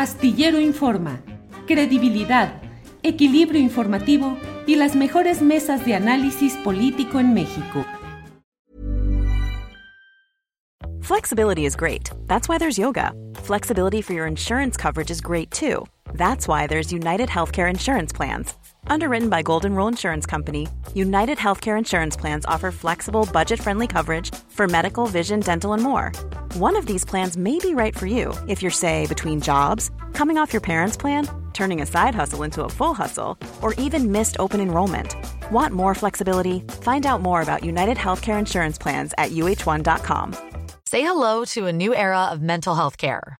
Astillero Informa, credibilidad, equilibrio informativo y las mejores mesas de análisis político en México. Flexibility is great. That's why there's yoga. Flexibility for your insurance coverage is great too. That's why there's United Healthcare Insurance Plans. Underwritten by Golden Rule Insurance Company, United Healthcare Insurance Plans offer flexible, budget friendly coverage for medical, vision, dental, and more. One of these plans may be right for you if you're, say, between jobs, coming off your parents' plan, turning a side hustle into a full hustle, or even missed open enrollment. Want more flexibility? Find out more about United Healthcare Insurance Plans at uh1.com. Say hello to a new era of mental health care.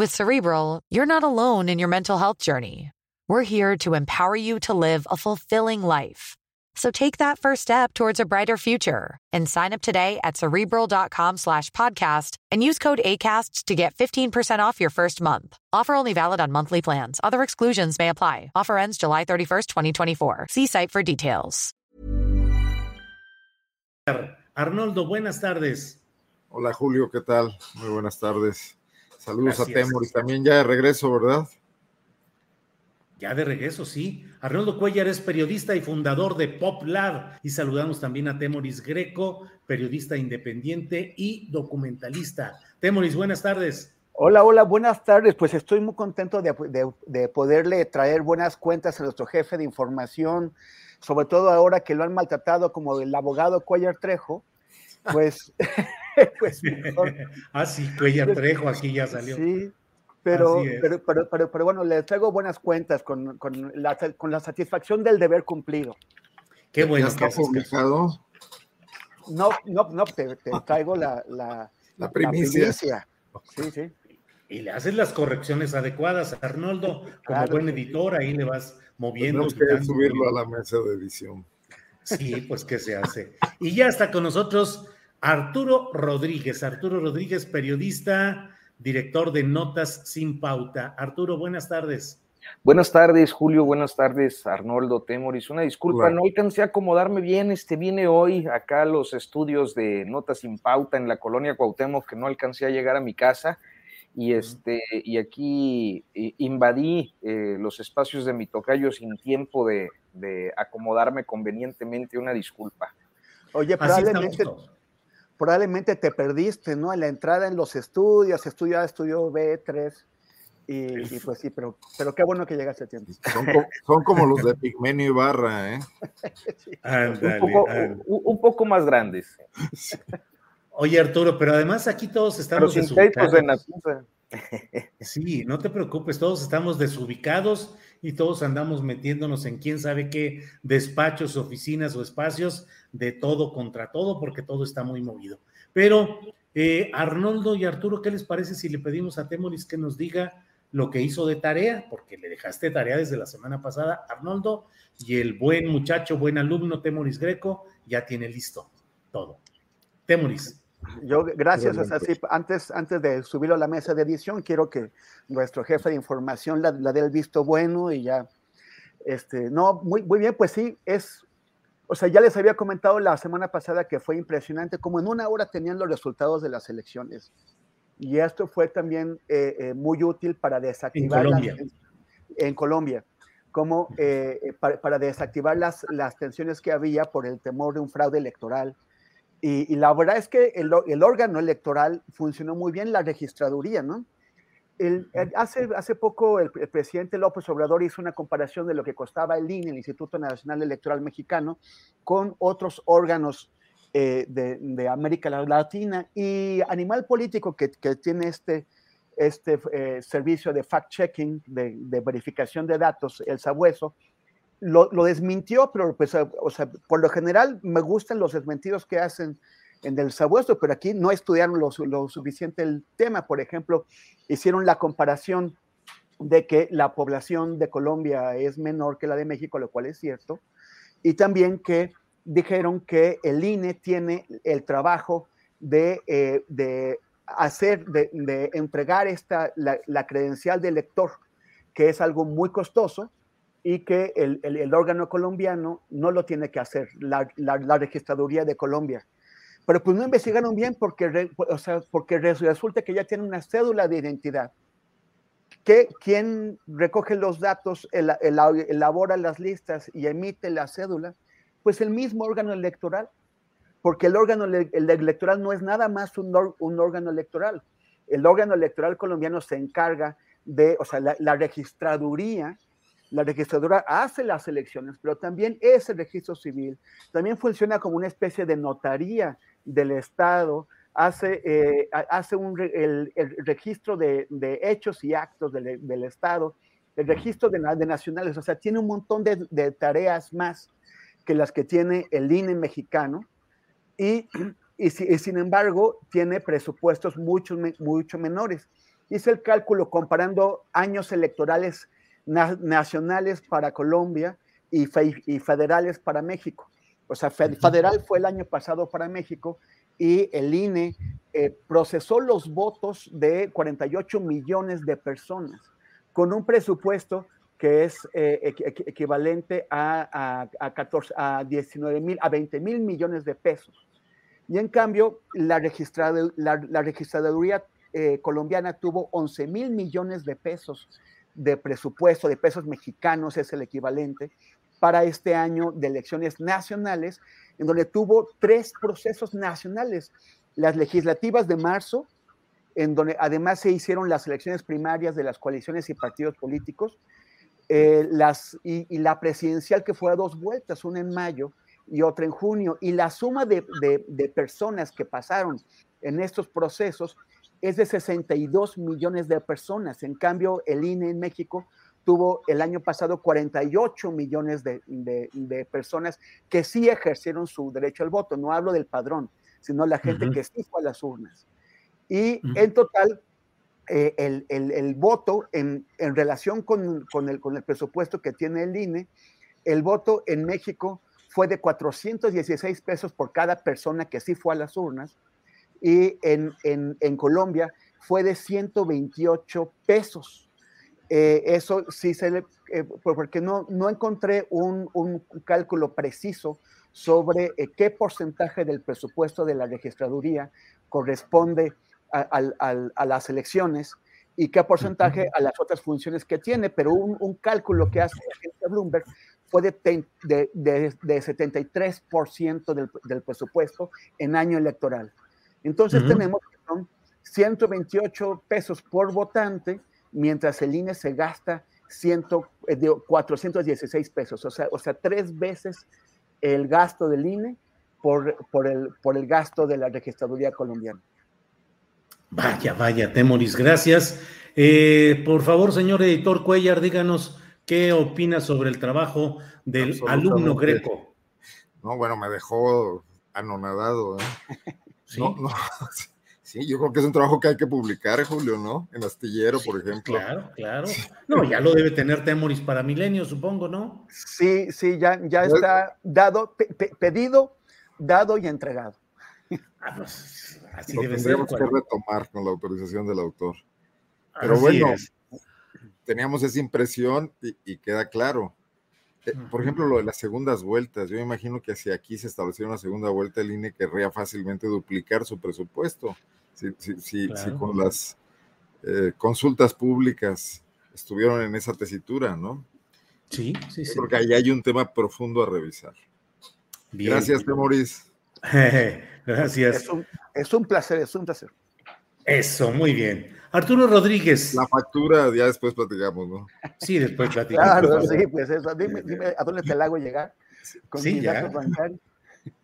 With Cerebral, you're not alone in your mental health journey. We're here to empower you to live a fulfilling life. So take that first step towards a brighter future and sign up today at cerebral.com slash podcast and use code ACasts to get 15% off your first month. Offer only valid on monthly plans. Other exclusions may apply. Offer ends July 31st, 2024. See site for details. Arnoldo, buenas tardes. Hola Julio, ¿qué tal? Muy buenas tardes. Saludos Gracias. a Temor y también ya de regreso, ¿verdad? Ya de regreso, sí. Arnoldo Cuellar es periodista y fundador de PopLab y saludamos también a Temoris Greco, periodista independiente y documentalista. Temoris, buenas tardes. Hola, hola, buenas tardes. Pues estoy muy contento de, de, de, poderle traer buenas cuentas a nuestro jefe de información, sobre todo ahora que lo han maltratado como el abogado Cuellar Trejo. Pues, pues mejor. ah, sí, Cuellar Trejo, aquí ya salió. Sí, pero, pero, pero, pero, pero, bueno, le traigo buenas cuentas con, con, la, con, la, satisfacción del deber cumplido. Qué bueno. ¿Ya está publicado? No, no, no, te, te traigo la, la, la primicia. La primicia. Sí, sí. Y le haces las correcciones adecuadas, Arnoldo, como claro, buen editor, ahí le vas moviendo. Tenemos que subirlo a la mesa de edición. Sí, pues que se hace. Y ya está con nosotros Arturo Rodríguez. Arturo Rodríguez, periodista, director de Notas sin Pauta. Arturo, buenas tardes. Buenas tardes, Julio. Buenas tardes, Arnoldo Temoris. Una disculpa, bueno. no alcancé a acomodarme bien. Este viene hoy acá a los estudios de Notas sin Pauta en la colonia Cuauhtémoc, que no alcancé a llegar a mi casa. Y, este, y aquí invadí eh, los espacios de mi tocayo sin tiempo de, de acomodarme convenientemente. Una disculpa. Oye, probablemente, probablemente te perdiste, ¿no? En la entrada en los estudios, estudio A, estudio B3. Y, y, pues sí, pero, pero qué bueno que llegaste a tiempo. Son, co son como los de Pigmenio y Barra, ¿eh? sí. andale, un, poco, un, un, poco, más grandes. Sí. Oye, Arturo, pero además aquí todos estamos desubicados. De sí, no te preocupes, todos estamos desubicados y todos andamos metiéndonos en quién sabe qué despachos, oficinas o espacios de todo contra todo, porque todo está muy movido. Pero eh, Arnoldo y Arturo, ¿qué les parece si le pedimos a Temoris que nos diga lo que hizo de tarea? Porque le dejaste tarea desde la semana pasada, Arnoldo, y el buen muchacho, buen alumno Temoris Greco ya tiene listo todo. Temoris. Yo, gracias. Antes, antes de subirlo a la mesa de edición, quiero que nuestro jefe de información la, la dé el visto bueno y ya. Este, no, muy, muy bien, pues sí, es. O sea, ya les había comentado la semana pasada que fue impresionante, como en una hora tenían los resultados de las elecciones. Y esto fue también eh, eh, muy útil para desactivar. En Colombia. En Colombia como eh, para, para, desactivar las, las tensiones que había por el temor de un fraude electoral y, y, la verdad es que el, el, órgano electoral funcionó muy bien, la registraduría, ¿no? El, el, hace, hace poco el, presidente López Obrador hizo una comparación de lo que costaba el INE, el Instituto Nacional Electoral Mexicano, con otros órganos eh, de, de, América Latina y Animal Político, que, que tiene este, este eh, servicio de fact-checking, de, de, verificación de datos, el sabueso, lo, desmintió, pero pues, o sea, por lo general me gustan los desmentidos que hacen en el sabueso, pero aquí no estudiaron lo, suficiente el tema. Por ejemplo, hicieron la comparación de que la población de Colombia es menor que la de México, lo cual es cierto, y también que dijeron que el INE tiene el trabajo de, eh, hacer, de, entregar esta, la, credencial de elector, que es algo muy costoso y que el, órgano colombiano no lo tiene que hacer, la, registraduría de Colombia. Pero pues no investigaron bien porque, o sea, porque resulta que ya tiene una cédula de identidad. Que quien recoge los datos, elabora las listas y emite la cédula, pues el mismo órgano electoral, porque el órgano electoral no es nada más un, órgano electoral. El órgano electoral colombiano se encarga de, o sea, la, registraduría, la registradura hace las elecciones, pero también es el registro civil, también funciona como una especie de notaría del Estado, hace, eh, hace un, el, registro de, hechos y actos del, Estado, el registro de, nacionales, o sea, tiene un montón de tareas más que las que tiene el INE mexicano y, y, sin embargo tiene presupuestos mucho, mucho menores. Hice el cálculo comparando años electorales nacionales para Colombia y, y, federales para México. O sea, federal fue el año pasado para México y el INE eh, procesó los votos de 48 millones de personas con un presupuesto que es eh, equivalente a, a, 14, a 19 mil, a 20 mil millones de pesos. Y en cambio, la, registrada, la, registraduría eh, colombiana tuvo 11 mil millones de pesos de presupuesto, de pesos mexicanos es el equivalente, para este año de elecciones nacionales, en donde tuvo tres procesos nacionales, las legislativas de marzo, en donde además se hicieron las elecciones primarias de las coaliciones y partidos políticos, eh, las, y, la presidencial que fue a dos vueltas, una en mayo y otra en junio, y la suma de, personas que pasaron en estos procesos es de 62 millones de personas. En cambio, el INE en México tuvo el año pasado 48 millones de, personas que sí ejercieron su derecho al voto. No hablo del padrón, sino la gente que sí fue a las urnas. Y en total, eh, el, voto en, relación con, el, con el presupuesto que tiene el INE, el voto en México fue de 416 pesos por cada persona que sí fue a las urnas y en, Colombia fue de 128 pesos. Eh, eso sí se le, eh, porque no, no encontré un, cálculo preciso sobre qué porcentaje del presupuesto de la registraduría corresponde a, las elecciones y qué porcentaje a las otras funciones que tiene, pero un, cálculo que hace la agencia Bloomberg fue de, de, de, 73% del, del, presupuesto en año electoral. Entonces tenemos que son 128 pesos por votante, mientras el INE se gasta 100, 416 eh, pesos, o sea, o sea, tres veces el gasto del INE por, por, el, por el gasto de la registraduría colombiana. Vaya, vaya, Temoris, gracias. Eh, por favor, señor editor Cuellar, díganos qué opina sobre el trabajo del alumno greco. No, bueno, me dejó anonadado. ¿eh? ¿Sí? sí, yo creo que es un trabajo que hay que publicar, Julio, ¿no? En Astillero, por ejemplo. Claro, claro. No, ya lo debe tener Temoris para Milenio, supongo, ¿no? Sí, sí, ya, ya está dado, pedido, dado y entregado. Ah, pues, Así lo tendríamos que retomar con la autorización del autor. Pero bueno, teníamos esa impresión y, queda claro. Eh, por ejemplo, lo de las segundas vueltas, yo imagino que si aquí se estableciera una segunda vuelta, el INE querría fácilmente duplicar su presupuesto. Si, si, con las eh, consultas públicas estuvieron en esa tesitura, ¿no? Sí, sí, sí. Porque ahí hay un tema profundo a revisar. Gracias, Temoris. Gracias. Es un, placer, es un placer. Eso, muy bien. Arturo Rodríguez. La factura, ya después platicamos, ¿no? Sí, después platicamos. Claro, sí, pues eso. Dime, dime ¿a dónde te la hago llegar? Con sí, ya.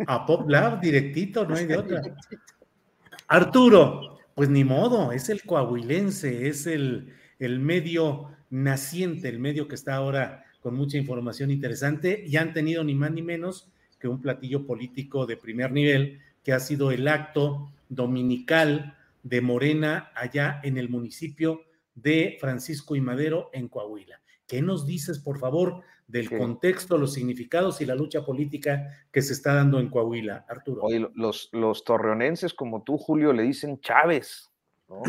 A PopLab, directito, no hay de otra. Arturo, pues ni modo, es el coahuilense, es el, el medio naciente, el medio que está ahora con mucha información interesante y han tenido ni más ni menos que un platillo político de primer nivel que ha sido el acto dominical de Morena allá en el municipio de Francisco y Madero en Coahuila. ¿Qué nos dices, por favor, del contexto, los significados y la lucha política que se está dando en Coahuila, Arturo? Oye, los, los torreonenses como tú, Julio, le dicen Chávez.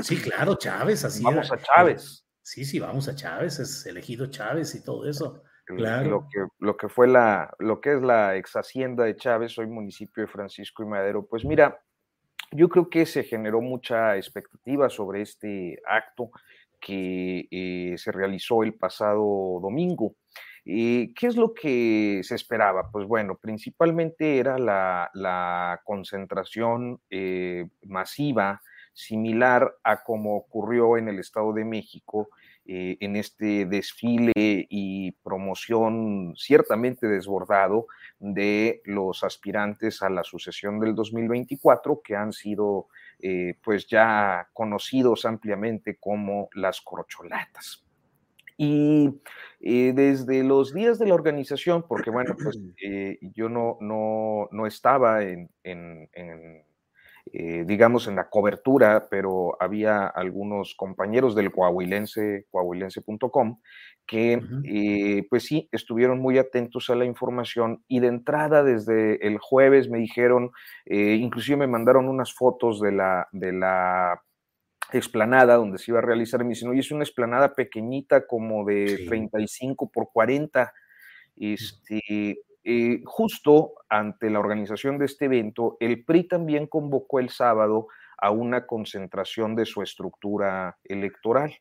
Sí, claro, Chávez, así. Vamos a Chávez. Sí, sí, vamos a Chávez, es elegido Chávez y todo eso. Claro. Lo que, lo que fue la, lo que es la ex hacienda de Chávez, hoy municipio de Francisco y Madero. Pues mira, yo creo que se generó mucha expectativa sobre este acto que eh, se realizó el pasado domingo. ¿Qué es lo que se esperaba? Pues bueno, principalmente era la, concentración eh, masiva similar a como ocurrió en el Estado de México eh, en este desfile y promoción ciertamente desbordado de los aspirantes a la sucesión del 2024 que han sido eh, pues ya conocidos ampliamente como las corcholatas. Y eh, desde los días de la organización, porque bueno, pues yo no, no, no estaba en, en, eh, digamos, en la cobertura, pero había algunos compañeros del coahuilense, coahuilense.com, que eh, pues sí, estuvieron muy atentos a la información y de entrada desde el jueves me dijeron, eh, inclusive me mandaron unas fotos de la, de la explanada donde se iba a realizar, me dicen, oye, es una explanada pequeñita como de 35 por 40, este, eh, justo ante la organización de este evento, el PRI también convocó el sábado a una concentración de su estructura electoral.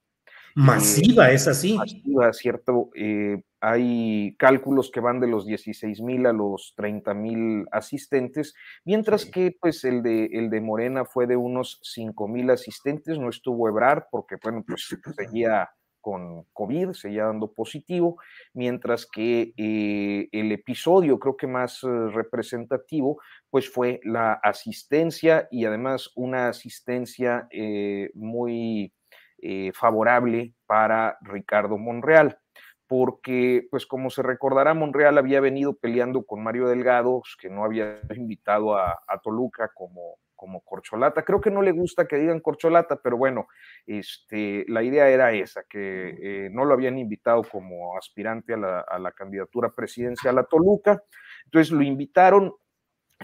Masiva, es así. Masiva, cierto. Eh, hay cálculos que van de los 16 mil a los 30 mil asistentes, mientras que pues el de, el de Morena fue de unos 5 mil asistentes, no estuvo Ebrar porque bueno, pues seguía con COVID, seguía dando positivo, mientras que eh, el episodio creo que más eh, representativo pues fue la asistencia y además una asistencia eh, muy favorable para Ricardo Monreal porque, pues como se recordará, Monreal había venido peleando con Mario Delgado, que no había invitado a, a Toluca como, como corcholata. Creo que no le gusta que digan corcholata, pero bueno, este, la idea era esa, que eh, no lo habían invitado como aspirante a la, candidatura presidencial a Toluca. Entonces lo invitaron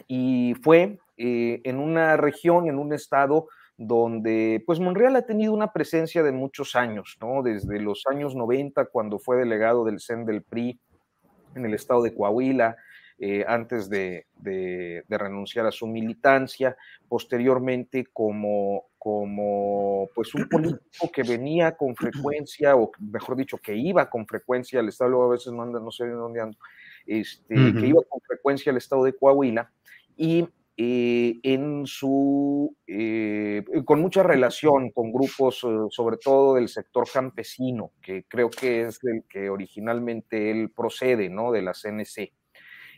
y fue eh, en una región, en un estado donde pues Monreal ha tenido una presencia de muchos años, ¿no? Desde los años 90, cuando fue delegado del CEN del PRI en el estado de Coahuila, eh, antes de, renunciar a su militancia, posteriormente como, como pues un político que venía con frecuencia, o mejor dicho, que iba con frecuencia al estado, luego a veces no, anda, no sé dónde ando, este, que iba con frecuencia al estado de Coahuila, y eh, en su, eh, con mucha relación con grupos, sobre todo del sector campesino, que creo que es el que originalmente él procede, ¿no? De la CNC.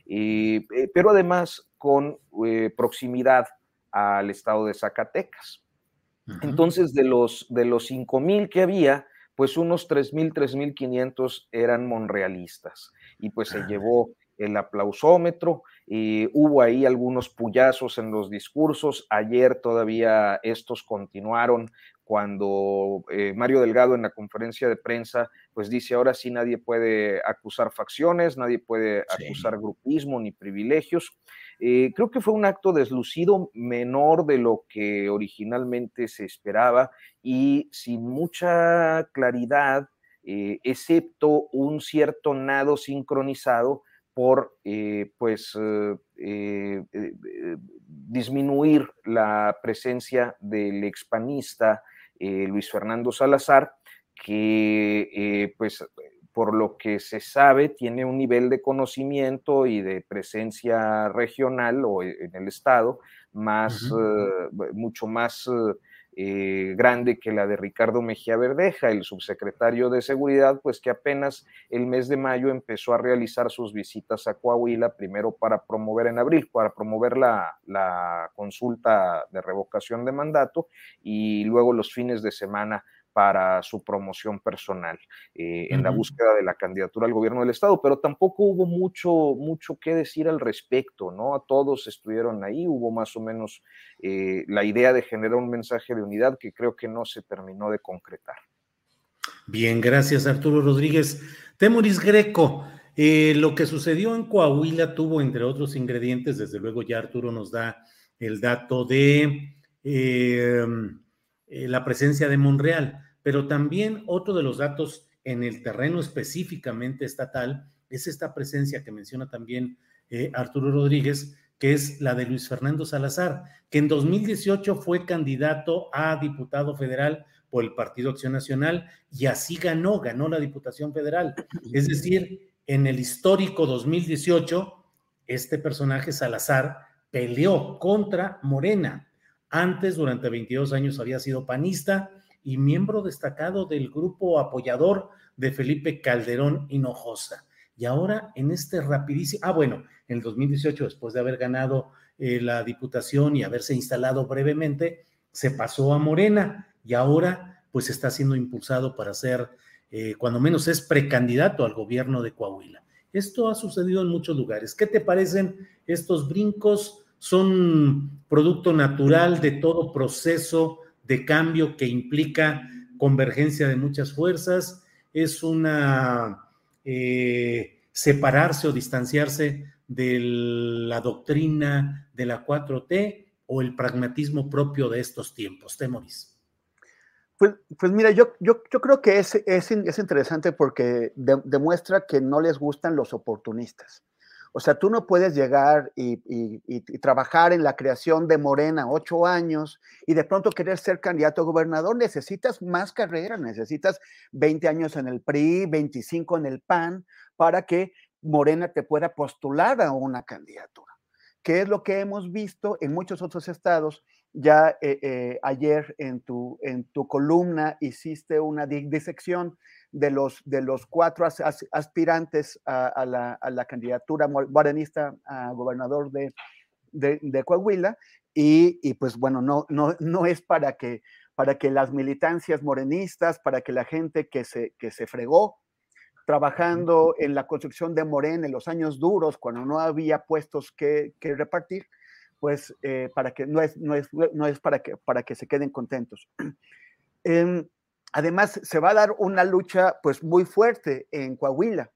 Eh, pero además con eh, proximidad al estado de Zacatecas. Entonces, de los, de los 5.000 que había, pues unos 3.000, 3.500 eran monrealistas. Y pues se llevó el aplausómetro, y hubo ahí algunos puyazos en los discursos, ayer todavía estos continuaron cuando eh, Mario Delgado en la conferencia de prensa pues dice ahora sí nadie puede acusar facciones, nadie puede acusar grupismo ni privilegios. Eh, creo que fue un acto deslucido menor de lo que originalmente se esperaba y sin mucha claridad, eh, excepto un cierto nado sincronizado por pues disminuir la presencia del expanista eh, Luis Fernando Salazar, que eh, pues por lo que se sabe tiene un nivel de conocimiento y de presencia regional o en el estado más, eh, mucho más grande que la de Ricardo Mejía Verdeja, el subsecretario de Seguridad, pues que apenas el mes de mayo empezó a realizar sus visitas a Coahuila, primero para promover en abril, para promover la, la consulta de revocación de mandato y luego los fines de semana para su promoción personal eh, en la búsqueda de la candidatura al gobierno del estado, pero tampoco hubo mucho, mucho que decir al respecto, ¿no? A todos estuvieron ahí, hubo más o menos eh, la idea de generar un mensaje de unidad que creo que no se terminó de concretar. Bien, gracias Arturo Rodríguez. Temuris Greco, eh, lo que sucedió en Coahuila tuvo, entre otros ingredientes, desde luego ya Arturo nos da el dato de eh, la presencia de Monreal, pero también otro de los datos en el terreno específicamente estatal es esta presencia que menciona también Arturo Rodríguez, que es la de Luis Fernando Salazar, que en 2018 fue candidato a diputado federal por el Partido Acción Nacional y así ganó, ganó la Diputación Federal. Es decir, en el histórico 2018, este personaje Salazar peleó contra Morena. Antes, durante 22 años, había sido panista y miembro destacado del grupo apoyador de Felipe Calderón Hinojosa. Y ahora en este rapidísimo, ah, bueno, en el 2018, después de haber ganado eh, la diputación y haberse instalado brevemente, se pasó a Morena y ahora pues está siendo impulsado para ser, eh, cuando menos es precandidato al gobierno de Coahuila. Esto ha sucedido en muchos lugares. ¿Qué te parecen estos brincos? ¿Son producto natural de todo proceso de cambio que implica convergencia de muchas fuerzas? ¿Es una eh, separarse o distanciarse de la doctrina de la 4T o el pragmatismo propio de estos tiempos? Temoris. Pues, pues mira, yo, yo, yo creo que es, es, es interesante porque demuestra que no les gustan los oportunistas. O sea, tú no puedes llegar y, y, trabajar en la creación de Morena ocho años y de pronto querer ser candidato a gobernador. Necesitas más carrera, necesitas 20 años en el PRI, 25 en el PAN, para que Morena te pueda postular a una candidatura, que es lo que hemos visto en muchos otros estados. Ya eh, eh, ayer en tu, en tu columna hiciste una disección de los, de los cuatro aspirantes a, la, candidatura morenista a gobernador de, de, Coahuila y, pues bueno, no, no, no es para que, para que las militancias morenistas, para que la gente que se, que se fregó trabajando en la construcción de Morena en los años duros, cuando no había puestos que, repartir, pues eh, para que no es, no es, no es para, que, para que se queden contentos. Em, además, se va a dar una lucha pues muy fuerte en Coahuila,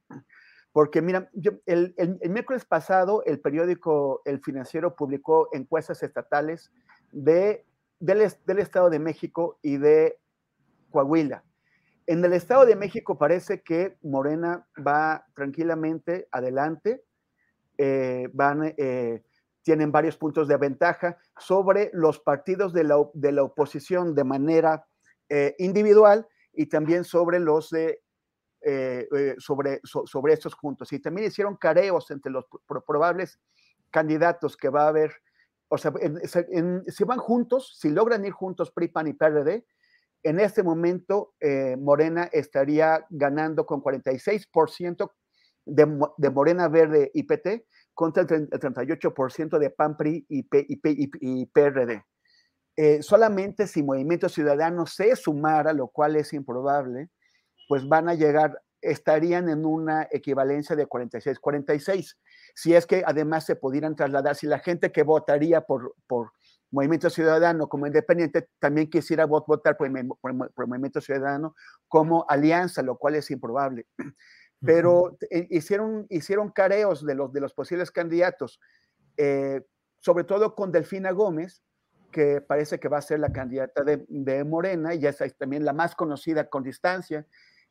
porque mira, el, el, miércoles pasado el periódico El Financiero publicó encuestas estatales de, del, del Estado de México y de Coahuila. En el Estado de México parece que Morena va tranquilamente adelante, eh, van, eh, tienen varios puntos de ventaja sobre los partidos de la, oposición de manera eh, individual y también sobre los de sobre, sobre estos juntos. Y también hicieron careos entre los probables candidatos que va a haber. O sea, si van juntos, si logran ir juntos PRI, PAN y PRD, en este momento, eh, Morena estaría ganando con 46% de, de, Morena Verde y PT contra el, 38% de PAN, PRI y, PRD. Eh, solamente si Movimiento Ciudadano se sumara, lo cual es improbable, pues van a llegar, estarían en una equivalencia de 46-46. Si es que además se pudieran trasladar, si la gente que votaría por, por Movimiento Ciudadano como independiente también quisiera votar por Movimiento Ciudadano como alianza, lo cual es improbable. Pero eh, hicieron, hicieron careos de los, de los posibles candidatos, eh, sobre todo con Delfina Gómez, que parece que va a ser la candidata de, Morena, y ya es también la más conocida con distancia.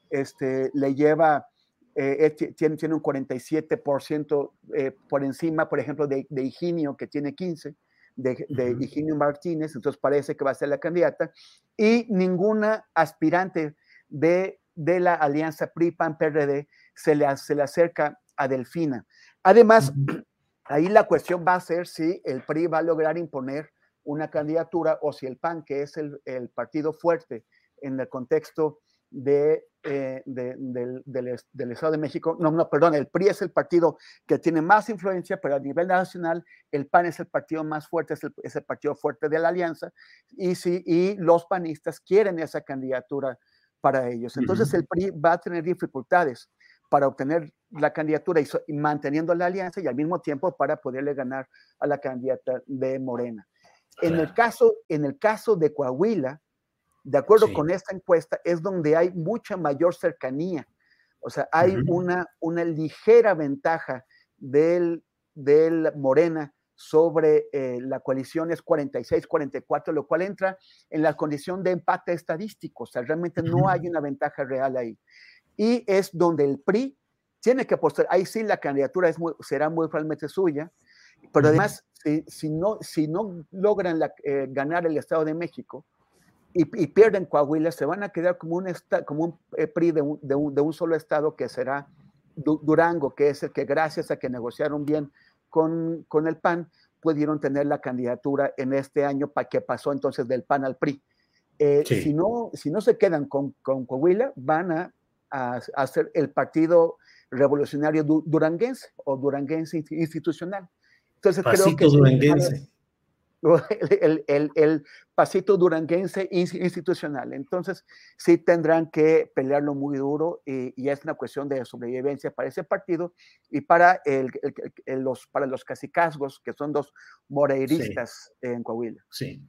Este, le lleva, eh, tiene, tiene un 47% por encima, por ejemplo, de, de Higinio, que tiene 15% de, de Martínez, entonces parece que va a ser la candidata, y ninguna aspirante de, de la alianza PRI-PAN-PRD se le, se le acerca a Delfina. Además, ahí la cuestión va a ser si el PRI va a lograr imponer una candidatura o si el PAN, que es el, el partido fuerte en el contexto de, eh, del, del, Estado de México, no, no, perdón, el PRI es el partido que tiene más influencia, pero a nivel nacional el PAN es el partido más fuerte, es el, es el partido fuerte de la alianza, y, sí, y los panistas quieren esa candidatura para ellos. Entonces el PRI va a tener dificultades para obtener la candidatura y, manteniendo la alianza y al mismo tiempo para poderle ganar a la candidata de Morena. En el caso, en el caso de Coahuila, De acuerdo con esta encuesta, es donde hay mucha mayor cercanía. O sea, hay una, una ligera ventaja del, del Morena sobre eh, la coalición es 46-44, lo cual entra en la condición de empate estadístico. O sea, realmente no hay una ventaja real ahí. Y es donde el PRI tiene que apostar. Ahí sí la candidatura es será muy probablemente suya, pero además, si, no, si no logran eh, ganar el Estado de México y, pierden Coahuila, se van a quedar como un, como un eh, PRI de un, de, un, solo Estado que será Durango, que es el que gracias a que negociaron bien con, con el PAN, pudieron tener la candidatura en este año para que pasó entonces del PAN al PRI. Eh, si, no, si no se quedan con, con Coahuila, van a, a, hacer el partido revolucionario duranguense o duranguense institucional. Entonces creo que duranguense. El, el, el, pasito duranguense institucional. Entonces, sí tendrán que pelearlo muy duro y, y, es una cuestión de sobrevivencia para ese partido y para, el, los, para los que son dos moreiristas en Coahuila. Sí.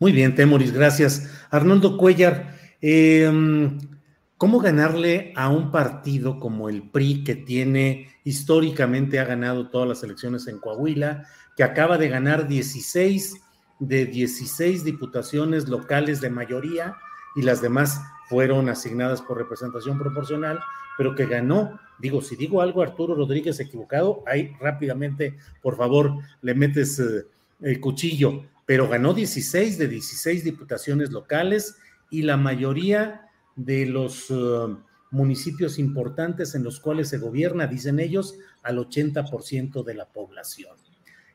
Muy bien, Temoris, gracias. Arnoldo Cuellar, eh, ¿Cómo ganarle a un partido como el PRI que tiene históricamente ha ganado todas las elecciones en Coahuila, que acaba de ganar 16 de 16 diputaciones locales de mayoría y las demás fueron asignadas por representación proporcional, pero que ganó, digo, si digo algo Arturo Rodríguez equivocado, ahí rápidamente, por favor, le metes eh, el cuchillo, pero ganó 16 de 16 diputaciones locales y la mayoría de los eh, municipios importantes en los cuales se gobierna, dicen ellos, al 80% de la población.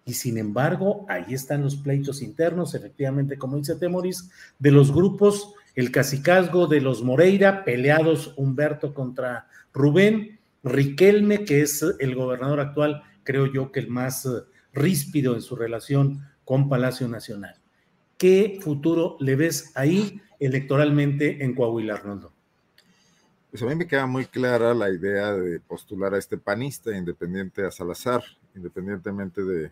Y sin embargo, ahí están los pleitos internos, efectivamente, como dice Temoris, de los grupos, el cacicazgo de los Moreira, peleados Humberto contra Rubén, Riquelme, que es el gobernador actual, creo yo que el más eh, ríspido en su relación con Palacio Nacional. ¿Qué futuro le ves ahí? electoralmente en Coahuila, Arnoldo? Pues a mí me queda muy clara la idea de postular a este panista independiente a Salazar, independientemente de,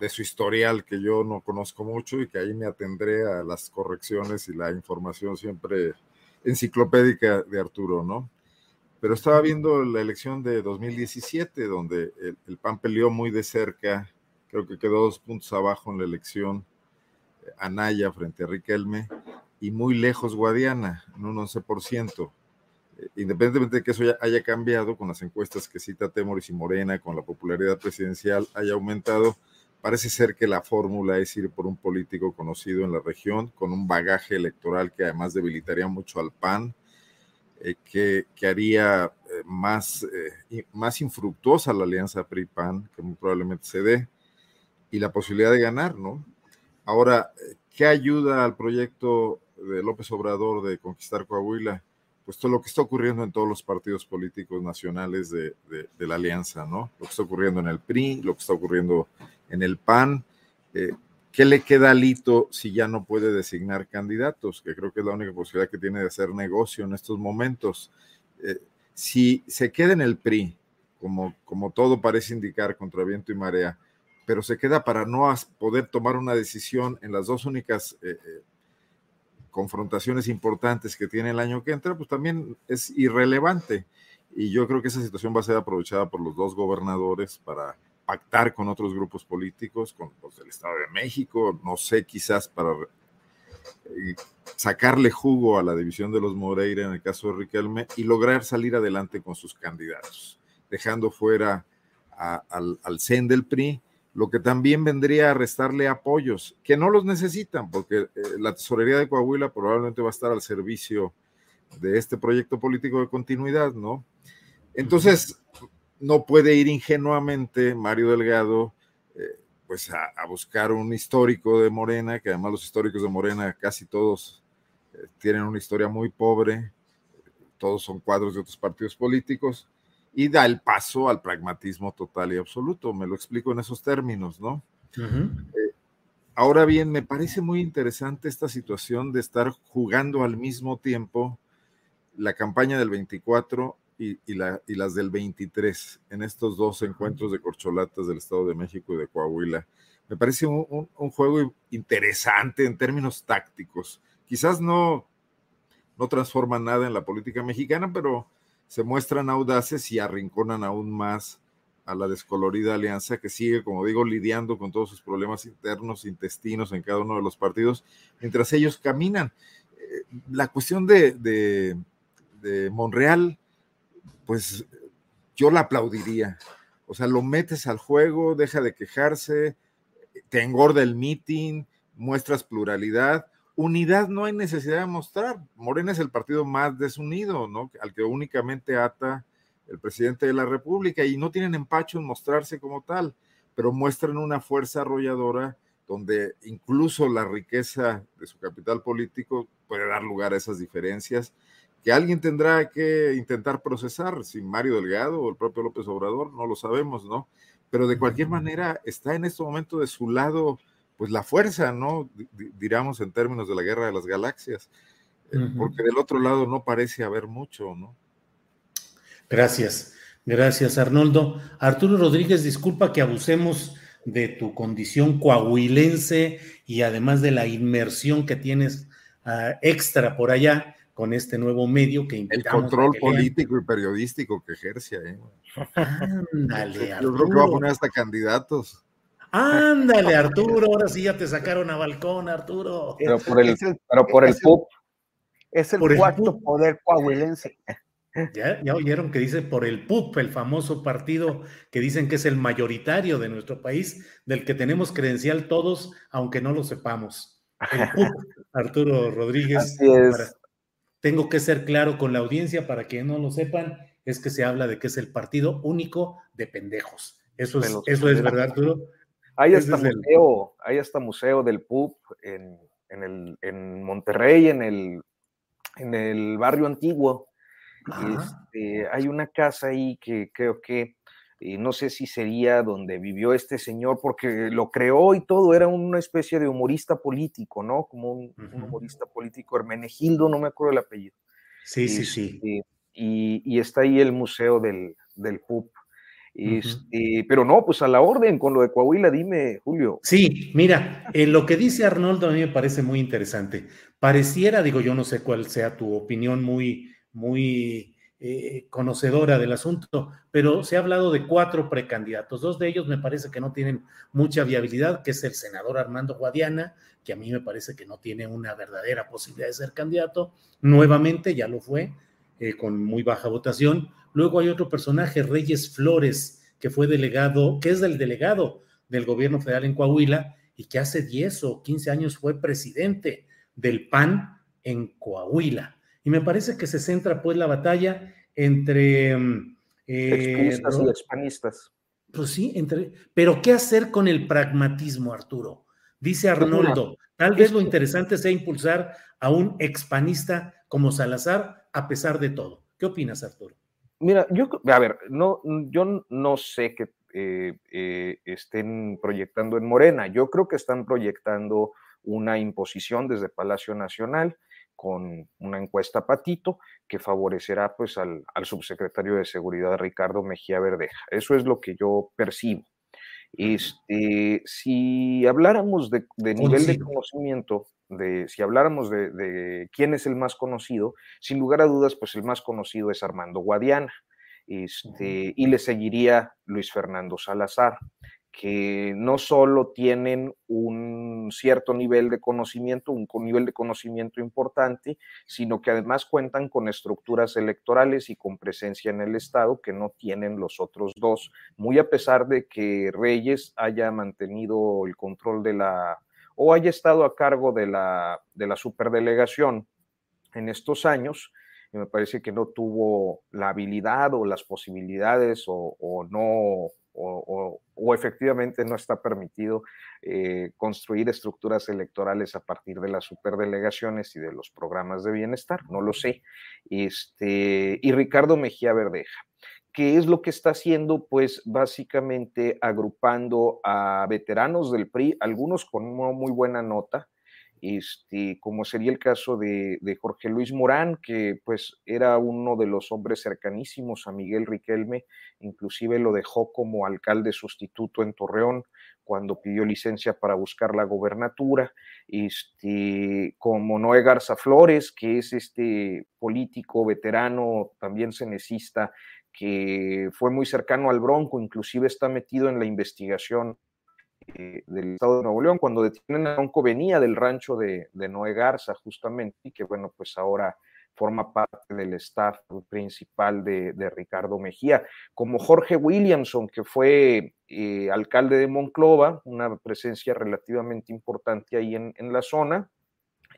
de su historial que yo no conozco mucho y que ahí me atendré a las correcciones y la información siempre enciclopédica de Arturo, ¿no? Pero estaba viendo la elección de 2017, donde el, el, PAN peleó muy de cerca, creo que quedó dos puntos abajo en la elección Anaya frente a Riquelme, y muy lejos Guadiana, en un 11%. Eh, independientemente de que eso haya cambiado con las encuestas que cita Temoris y Morena, con la popularidad presidencial haya aumentado, parece ser que la fórmula es ir por un político conocido en la región, con un bagaje electoral que además debilitaría mucho al PAN, eh, que, que, haría eh, más, más infructuosa la alianza PRI-PAN, que muy probablemente se dé, y la posibilidad de ganar, ¿no? Ahora, ¿qué ayuda al proyecto de López Obrador de conquistar Coahuila, pues todo lo que está ocurriendo en todos los partidos políticos nacionales de, la alianza, ¿no? Lo que está ocurriendo en el PRI, lo que está ocurriendo en el PAN. Eh, ¿Qué le queda a Lito si ya no puede designar candidatos? Que creo que es la única posibilidad que tiene de hacer negocio en estos momentos. Eh, si se queda en el PRI, como, como todo parece indicar contra viento y marea, pero se queda para no poder tomar una decisión en las dos únicas eh, confrontaciones importantes que tiene el año que entra, pues también es irrelevante. Y yo creo que esa situación va a ser aprovechada por los dos gobernadores para pactar con otros grupos políticos, con los del Estado de México, no sé, quizás para eh, sacarle jugo a la división de los Moreira en el caso de Riquelme y lograr salir adelante con sus candidatos, dejando fuera al, al CEN del PRI lo que también vendría a restarle apoyos, que no los necesitan, porque eh, la tesorería de Coahuila probablemente va a estar al servicio de este proyecto político de continuidad, ¿no? Entonces, no puede ir ingenuamente Mario Delgado, eh, pues a, buscar un histórico de Morena, que además los históricos de Morena casi todos eh, tienen una historia muy pobre, todos son cuadros de otros partidos políticos, y da el paso al pragmatismo total y absoluto. Me lo explico en esos términos, ¿no? Eh, ahora bien, me parece muy interesante esta situación de estar jugando al mismo tiempo la campaña del 24 y, la, y las del 23 en estos dos encuentros de corcholatas del Estado de México y de Coahuila. Me parece un, un juego interesante en términos tácticos quizás no, no transforman nada en la política mexicana, pero se muestran audaces y arrinconan aún más a la descolorida alianza que sigue, como digo, lidiando con todos sus problemas internos, intestinos en cada uno de los partidos, mientras ellos caminan. Eh, la cuestión de, de, de Monreal, pues yo la aplaudiría. O sea, lo metes al juego, deja de quejarse, te engorda el meeting, muestras pluralidad. Unidad no hay necesidad de mostrar. Morena es el partido más desunido, ¿no? Al que únicamente ata el presidente de la República y no tienen empacho en mostrarse como tal, pero muestran una fuerza arrolladora donde incluso la riqueza de su capital político puede dar lugar a esas diferencias que alguien tendrá que intentar procesar, si Mario Delgado o el propio López Obrador, no lo sabemos, ¿no? Pero de cualquier manera está en este momento de su lado, pues la fuerza, ¿no? Diríamos en términos de la guerra de las galaxias, eh, porque del otro lado no parece haber mucho, ¿no? Gracias, gracias Arnoldo. Arturo Rodríguez, disculpa que abusemos de tu condición coahuilense y además de la inmersión que tienes ah, extra por allá con este nuevo medio que El control político y periodístico que ejerce ahí. Ándale, Yo creo que va a poner hasta candidatos. Ándale, Arturo, ahora sí ya te sacaron a balcón, Arturo. Pero por el, pero por el PUP. Es el cuarto poder coahuilense. Ya, ya, oyeron que dice por el PUP, el famoso partido que dicen que es el mayoritario de nuestro país, del que tenemos credencial todos, aunque no lo sepamos. El PUP, Arturo Rodríguez. tengo que ser claro con la audiencia para que no lo sepan, es que se habla de que es el partido único de pendejos. Eso es, eso es verdad, Arturo. Hay hasta museo, hay hasta museo del PUP en, en, el, en Monterrey, en el, en el barrio antiguo este, hay una casa ahí que creo que eh, no sé si sería donde vivió este señor, porque lo creó y todo, era una especie de humorista político, ¿no? Como un, humorista político, Hermenegildo, no me acuerdo el apellido. Sí, sí, sí. Este, y, está ahí el museo del, del PUP. Este, pero no, pues a la orden con lo de Coahuila, dime, Julio. Sí, mira, en lo que dice Arnoldo a mí me parece muy interesante. Pareciera, digo, yo no sé cuál sea tu opinión muy muy eh, conocedora del asunto, pero se ha hablado de cuatro precandidatos. Dos de ellos me parece que no tienen mucha viabilidad, que es el senador Armando Guadiana, que a mí me parece que no tiene una verdadera posibilidad de ser candidato. Nuevamente ya lo fue, eh, con muy baja votación. Luego hay otro personaje, Reyes Flores, que fue delegado, que es del delegado del gobierno federal en Coahuila y que hace 10 o 15 años fue presidente del PAN en Coahuila. Y me parece que se centra pues la batalla entre... Mm, eh, y expanistas. Pues sí, entre... Pero ¿qué hacer con el pragmatismo, Arturo? Dice pues Arnoldo, tal vez lo interesante sea impulsar a un expanista como Salazar a pesar de todo. ¿Qué opinas, Arturo? Mira, yo, a ver, no, yo no sé que eh, eh, estén proyectando en Morena. Yo creo que están proyectando una imposición desde Palacio Nacional con una encuesta patito que favorecerá pues al, subsecretario de Seguridad Ricardo Mejía Verdeja. Eso es lo que yo percibo. Este, si habláramos de, nivel de conocimiento, de, si habláramos de, quién es el más conocido, sin lugar a dudas, pues el más conocido es Armando Guadiana, este, y le seguiría Luis Fernando Salazar que no solo tienen un cierto nivel de conocimiento, un nivel de conocimiento importante, sino que además cuentan con estructuras electorales y con presencia en el Estado que no tienen los otros dos, muy a pesar de que Reyes haya mantenido el control de la, o haya estado a cargo de la, de la superdelegación en estos años, y me parece que no tuvo la habilidad o las posibilidades o, no o, efectivamente no está permitido eh, construir estructuras electorales a partir de las superdelegaciones y de los programas de bienestar, no lo sé. Este, y Ricardo Mejía Verdeja, ¿qué es lo que está haciendo? Pues básicamente agrupando a veteranos del PRI, algunos con una muy buena nota, este, como sería el caso de, Jorge Luis Morán, que pues era uno de los hombres cercanísimos a Miguel Riquelme, inclusive lo dejó como alcalde sustituto en Torreón cuando pidió licencia para buscar la gobernatura, este, como Noé Garza Flores, que es este político veterano, también cenecista, que fue muy cercano al Bronco, inclusive está metido en la investigación eh, del estado de Nuevo León, cuando detienen a Bronco venía del rancho de, Noé Garza justamente, y que bueno, pues ahora forma parte del staff principal de, Ricardo Mejía, como Jorge Williamson, que fue eh, alcalde de Monclova, una presencia relativamente importante ahí en, en la zona,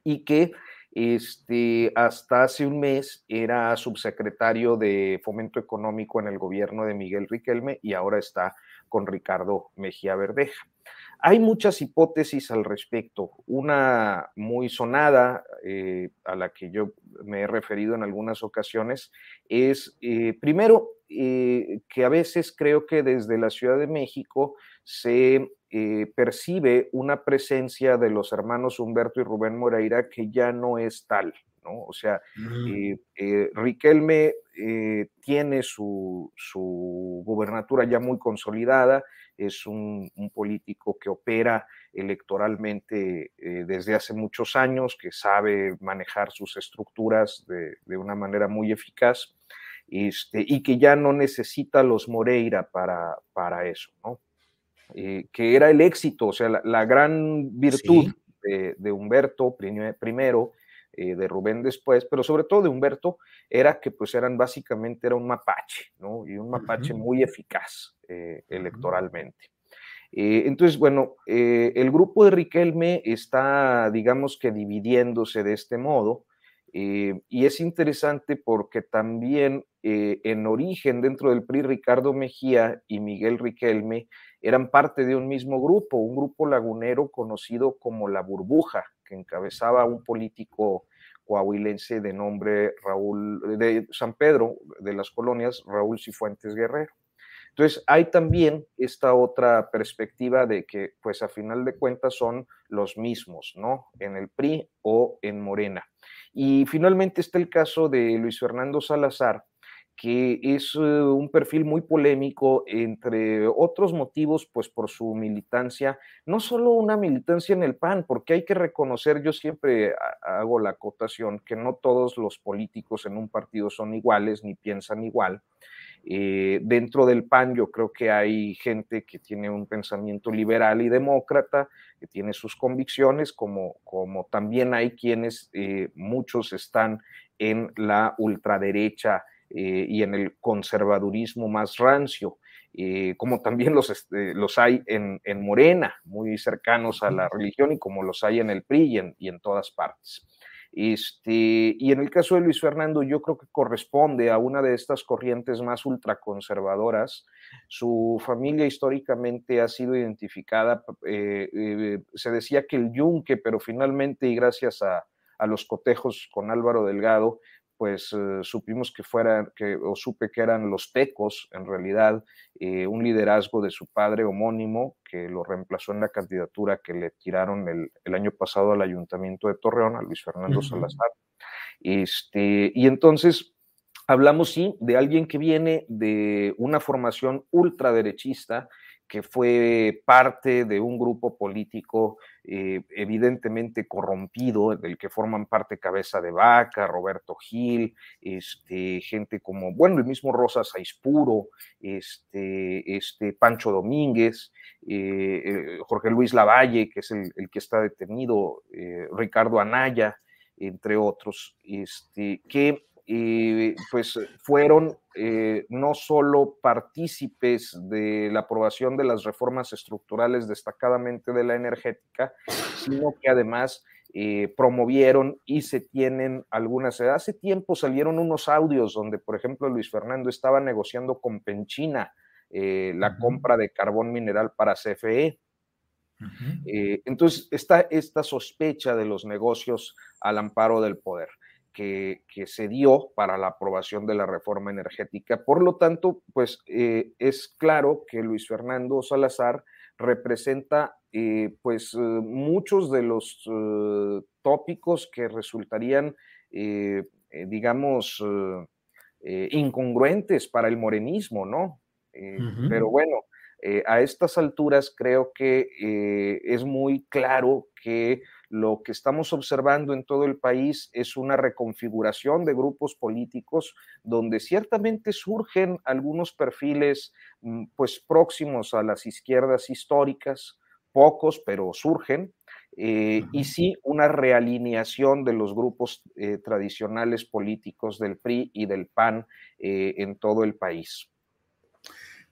y que este, hasta hace un mes era subsecretario de Fomento Económico en el gobierno de Miguel Riquelme y ahora está con Ricardo Mejía Verdeja. Hay muchas hipótesis al respecto. Una muy sonada, eh, a la que yo me he referido en algunas ocasiones, es, eh, primero, eh, que a veces creo que desde la Ciudad de México se percibe una presencia de los hermanos Humberto y Rubén Moreira que ya no es tal. ¿no? O sea, mm. Riquelme tiene su, su, gubernatura ya muy consolidada, es un, político que opera electoralmente eh, desde hace muchos años, que sabe manejar sus estructuras de, una manera muy eficaz este, y que ya no necesita los Moreira para, para eso, ¿no? Eh, que era el éxito, o sea, la, gran virtud de, Humberto primero, eh, de Rubén después, pero sobre todo de Humberto, era que pues eran básicamente era un mapache, ¿no? Y un mapache muy eficaz electoralmente. Eh, entonces, bueno, el grupo de Riquelme está, digamos que dividiéndose de este modo, eh, y es interesante porque también en origen dentro del PRI Ricardo Mejía y Miguel Riquelme eran parte de un mismo grupo, un grupo lagunero conocido como La Burbuja, que encabezaba un político coahuilense de nombre Raúl, de San Pedro, de las colonias, Raúl Cifuentes Guerrero. Entonces, hay también esta otra perspectiva de que, pues a final de cuentas, son los mismos, ¿no? En el PRI o en Morena. Y finalmente está el caso de Luis Fernando Salazar, que es eh, un perfil muy polémico, entre otros motivos, pues por su militancia, no solo una militancia en el PAN, porque hay que reconocer, yo siempre hago la acotación, que no todos los políticos en un partido son iguales ni piensan igual. Eh, dentro del PAN yo creo que hay gente que tiene un pensamiento liberal y demócrata, que tiene sus convicciones, como, como también hay quienes, eh, muchos están en la ultraderecha eh, y en el conservadurismo más rancio. como también los, este, los hay en, en, Morena, muy cercanos a la religión, y como los hay en el PRI y en todas partes. Este, y en el caso de Luis Fernando, yo creo que corresponde a una de estas corrientes más ultraconservadoras. Su familia históricamente ha sido identificada, eh, eh, se decía que el yunque, pero finalmente, y gracias a, a los cotejos con Álvaro Delgado, pues eh, supimos que fueran, que, o supe que eran los tecos, en realidad, eh, un liderazgo de su padre homónimo, que lo reemplazó en la candidatura que le tiraron el, año pasado al ayuntamiento de Torreón, a Luis Fernando Salazar. Este, y entonces hablamos, sí, de alguien que viene de una formación ultraderechista, que fue parte de un grupo político eh, evidentemente corrompido, del que forman parte Cabeza de Vaca, Roberto Gil, este, gente como, bueno, el mismo Rosa Saispuro, este, este, Pancho Domínguez, eh, eh, Jorge Luis Lavalle, que es el, que está detenido, Ricardo Anaya, entre otros, este, que pues fueron eh, no solo partícipes de la aprobación de las reformas estructurales destacadamente de la energética, sino que además eh, promovieron y se tienen algunas. Hace tiempo salieron unos audios donde, por ejemplo, Luis Fernando estaba negociando con Penchina eh, la compra de carbón mineral para CFE. entonces está esta sospecha de los negocios al amparo del poder que, se dio para la aprobación de la reforma energética. Por lo tanto, pues eh, es claro que Luis Fernando Salazar representa eh, pues muchos de los tópicos que resultarían, digamos, incongruentes para el morenismo, ¿no? Pero bueno, a estas alturas creo que es muy claro que lo que estamos observando en todo el país es una reconfiguración de grupos políticos donde ciertamente surgen algunos perfiles mm, pues próximos a las izquierdas históricas, pocos, pero surgen, eh, y sí una realineación de los grupos eh, tradicionales políticos del PRI y del PAN eh, en todo el país.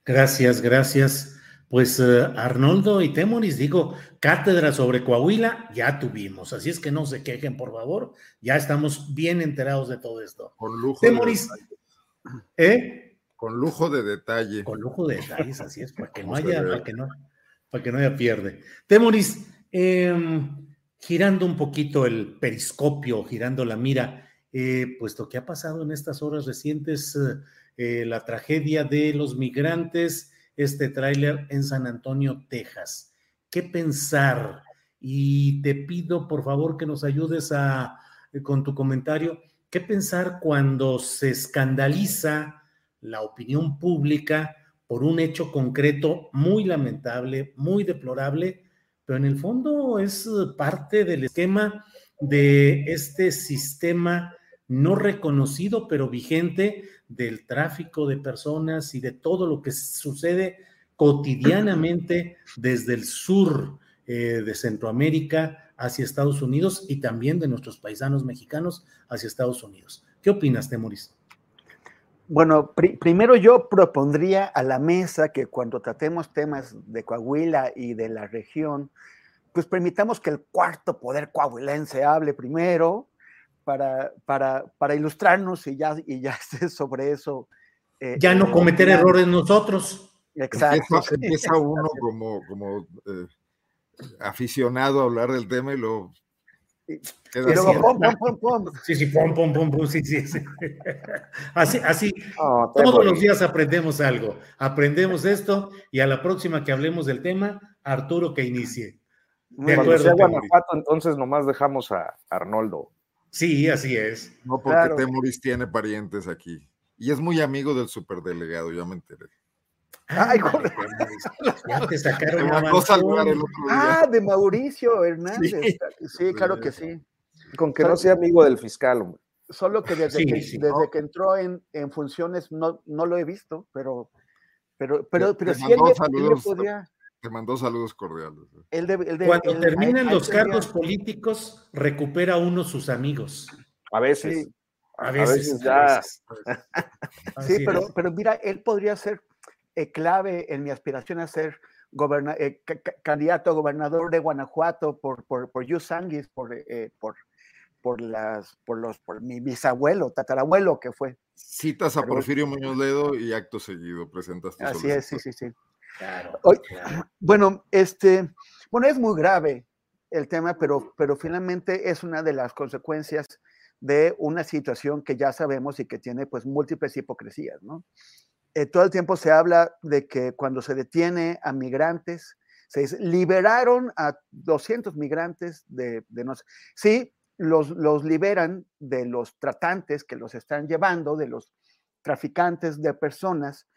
Gracias, gracias. Pues eh, Arnoldo y Temoris, digo, cátedra sobre Coahuila ya tuvimos, así es que no se quejen, por favor, ya estamos bien enterados de todo esto. Con lujo Temoris, de ¿eh? Con lujo de detalle. Con lujo de detalles, así es, para que no haya, para que no, para que no haya pierde. Temoris, em, girando un poquito el periscopio, girando la mira, eh, puesto que ha pasado en estas horas recientes eh, la tragedia de los migrantes este tráiler en San Antonio, Texas. ¿Qué pensar? Y te pido, por favor, que nos ayudes a, con tu comentario. ¿Qué pensar cuando se escandaliza la opinión pública por un hecho concreto muy lamentable, muy deplorable, pero en el fondo es parte del esquema de este sistema no reconocido, pero vigente del tráfico de personas y de todo lo que sucede cotidianamente desde el sur eh, de Centroamérica hacia Estados Unidos y también de nuestros paisanos mexicanos hacia Estados Unidos. ¿Qué opinas, Temoris? Bueno, primero yo propondría a la mesa que cuando tratemos temas de Coahuila y de la región, pues permitamos que el cuarto poder coahuilense hable primero, para, para, para ilustrarnos y ya, y ya sobre eso. Eh, ya no eh, cometer errores nosotros. Exacto. Empieza, uno como, como eh, aficionado a hablar del tema y lo y luego, pom, pom, pom, Sí, sí, pom, pom, pom, pom, sí, sí, sí. Así, así, todos los días aprendemos algo. Aprendemos esto y a la próxima que hablemos del tema, Arturo que inicie. De acuerdo. Guanajuato, entonces nomás dejamos a Arnoldo. Sí, así es. No, porque Temoris tiene parientes aquí. Y es muy amigo del superdelegado, ya me enteré. Ay, ya te sacaron Ah, de Mauricio Hernández. Sí, claro que sí. Con que no sea amigo del fiscal, hombre. Solo que desde, que, desde que entró en, en, funciones no, no lo he visto, pero, pero, pero, pero sí él, podría. Te mandó saludos cordiales. ¿eh? Cuando terminan los cargos políticos, recupera uno sus amigos. A veces. A veces, ya. sí, pero, pero mira, él podría ser eh, clave en mi aspiración a ser eh, candidato a gobernador de Guanajuato por, por, por Yusanguis, por, por, por, las, por, los, por mi bisabuelo, tatarabuelo que fue. Citas a Porfirio Muñoz Ledo y acto seguido presentas tu Así es, sí, sí, sí. Bueno, este, bueno, es muy grave el tema, pero, pero finalmente es una de las consecuencias de una situación que ya sabemos y que tiene pues múltiples hipocresías, ¿no? Eh, todo el tiempo se habla de que cuando se detiene a migrantes, se dice, liberaron a 200 migrantes de, de no sé. Sí, los, los liberan de los tratantes que los están llevando, de los traficantes de personas,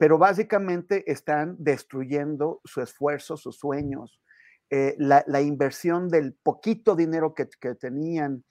pero básicamente están destruyendo su esfuerzo, sus sueños, eh, la, inversión del poquito dinero que, tenían,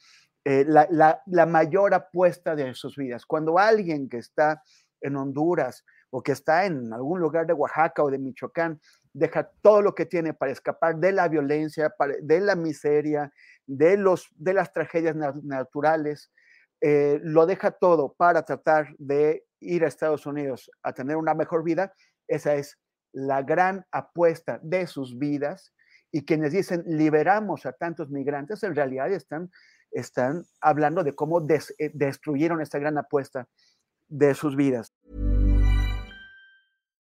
eh, la, mayor apuesta de sus vidas. Cuando alguien que está en Honduras o que está en algún lugar de Oaxaca o de Michoacán deja todo lo que tiene para escapar de la violencia, de la miseria, de, las tragedias naturales, eh, lo deja todo para tratar de ir a Estados Unidos a tener una mejor vida, esa es la gran apuesta de sus vidas. Y quienes dicen liberamos a tantos migrantes, en realidad están, están hablando de cómo eh, destruyeron esta gran apuesta de sus vidas.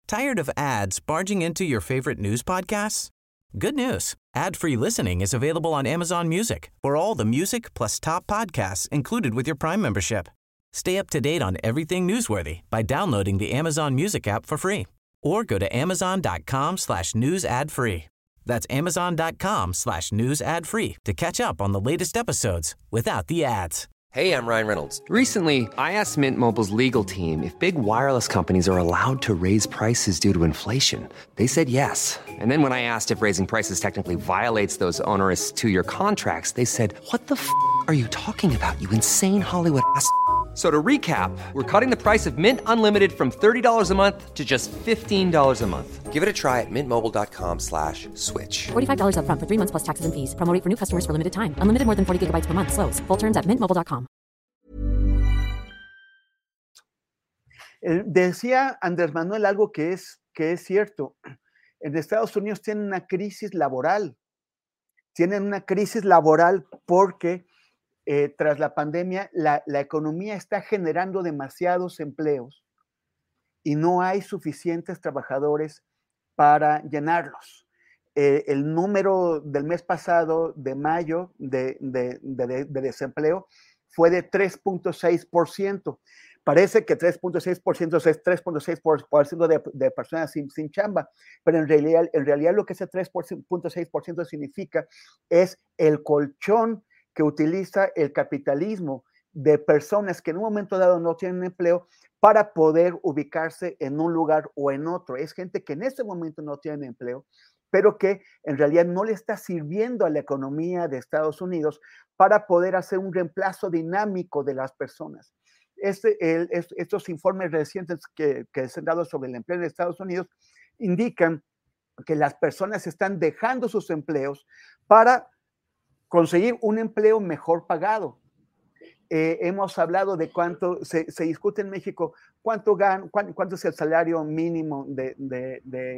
Tired of ads barging into your favorite news podcasts? Good news. Ad-free listening is available on Amazon Music. For all the music plus top podcasts included with your Prime membership. Stay up to date on everything newsworthy by downloading the Amazon Music app for free or go to amazon.com slash news ad free. That's amazon.com slash news ad free to catch up on the latest episodes without the ads. Hey, I'm Ryan Reynolds. Recently, I asked Mint Mobile's legal team if big wireless companies are allowed to raise prices due to inflation. They said yes. And then when I asked if raising prices technically violates those onerous two year contracts, they said, What the f are you talking about, you insane Hollywood ass? So to recap, we're cutting the price of Mint Unlimited from $30 a month to just $15 a month. Give it a try at mintmobile.com slash switch. $45 up front for three months plus taxes and fees. Promoting for new customers for limited time. Unlimited more than 40 gigabytes per month. Slows. Full terms at mintmobile.com. Eh, decía Andrés Manuel algo que es, que es cierto. En Estados Unidos tienen una crisis laboral. Tienen una crisis laboral porque Eh, tras la pandemia, la, economía está generando demasiados empleos y no hay suficientes trabajadores para llenarlos. Eh, el número del mes pasado, de mayo, de, desempleo fue de 3.6%. Parece que 3.6% es 3.6% de, de personas sin, sin, chamba, pero en realidad, en realidad lo que ese 3.6% significa es el colchón que utiliza el capitalismo de personas que en un momento dado no tienen empleo para poder ubicarse en un lugar o en otro. Es gente que en este momento no tiene empleo, pero que en realidad no le está sirviendo a la economía de Estados Unidos para poder hacer un reemplazo dinámico de las personas. Este, estos informes recientes que, que se han dado sobre el empleo en Estados Unidos indican que las personas están dejando sus empleos para conseguir un empleo mejor pagado. Eh, hemos hablado de cuánto se, discute en México, cuánto, gan, cuánto, es el salario mínimo de,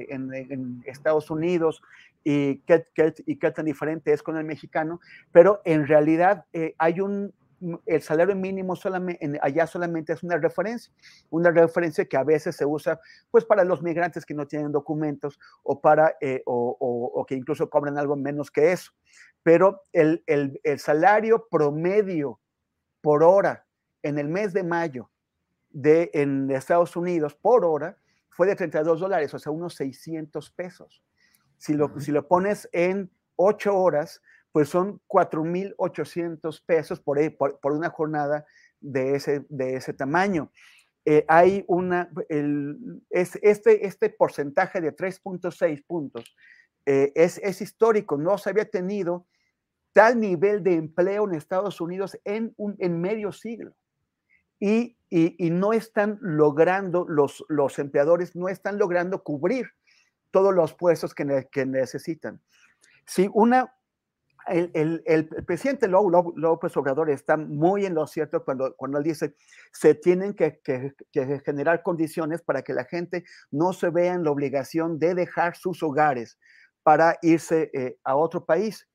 en, Estados Unidos y qué, y qué, tan diferente es con el mexicano, pero en realidad eh, hay un, el salario mínimo solamente, allá solamente es una referencia, una referencia que a veces se usa pues para los migrantes que no tienen documentos o, para, eh, o que incluso cobran algo menos que eso pero el, salario promedio por hora en el mes de mayo de, en Estados Unidos por hora fue de 32 dólares, o sea, unos 600 pesos. Si lo, si lo pones en 8 horas, pues son 4.800 pesos por, por, por, una jornada de ese, de ese tamaño. Eh, hay una, este, este porcentaje de 3.6 puntos eh, es, es, histórico, no se había tenido tal nivel de empleo en Estados Unidos en, un, en medio siglo. Y, y, no están logrando, los, los empleadores no están logrando cubrir todos los puestos que, que necesitan. Si una, el, el, el, presidente López Obrador está muy en lo cierto cuando, cuando él dice se tienen que, que, que, generar condiciones para que la gente no se vea en la obligación de dejar sus hogares para irse eh, a otro país.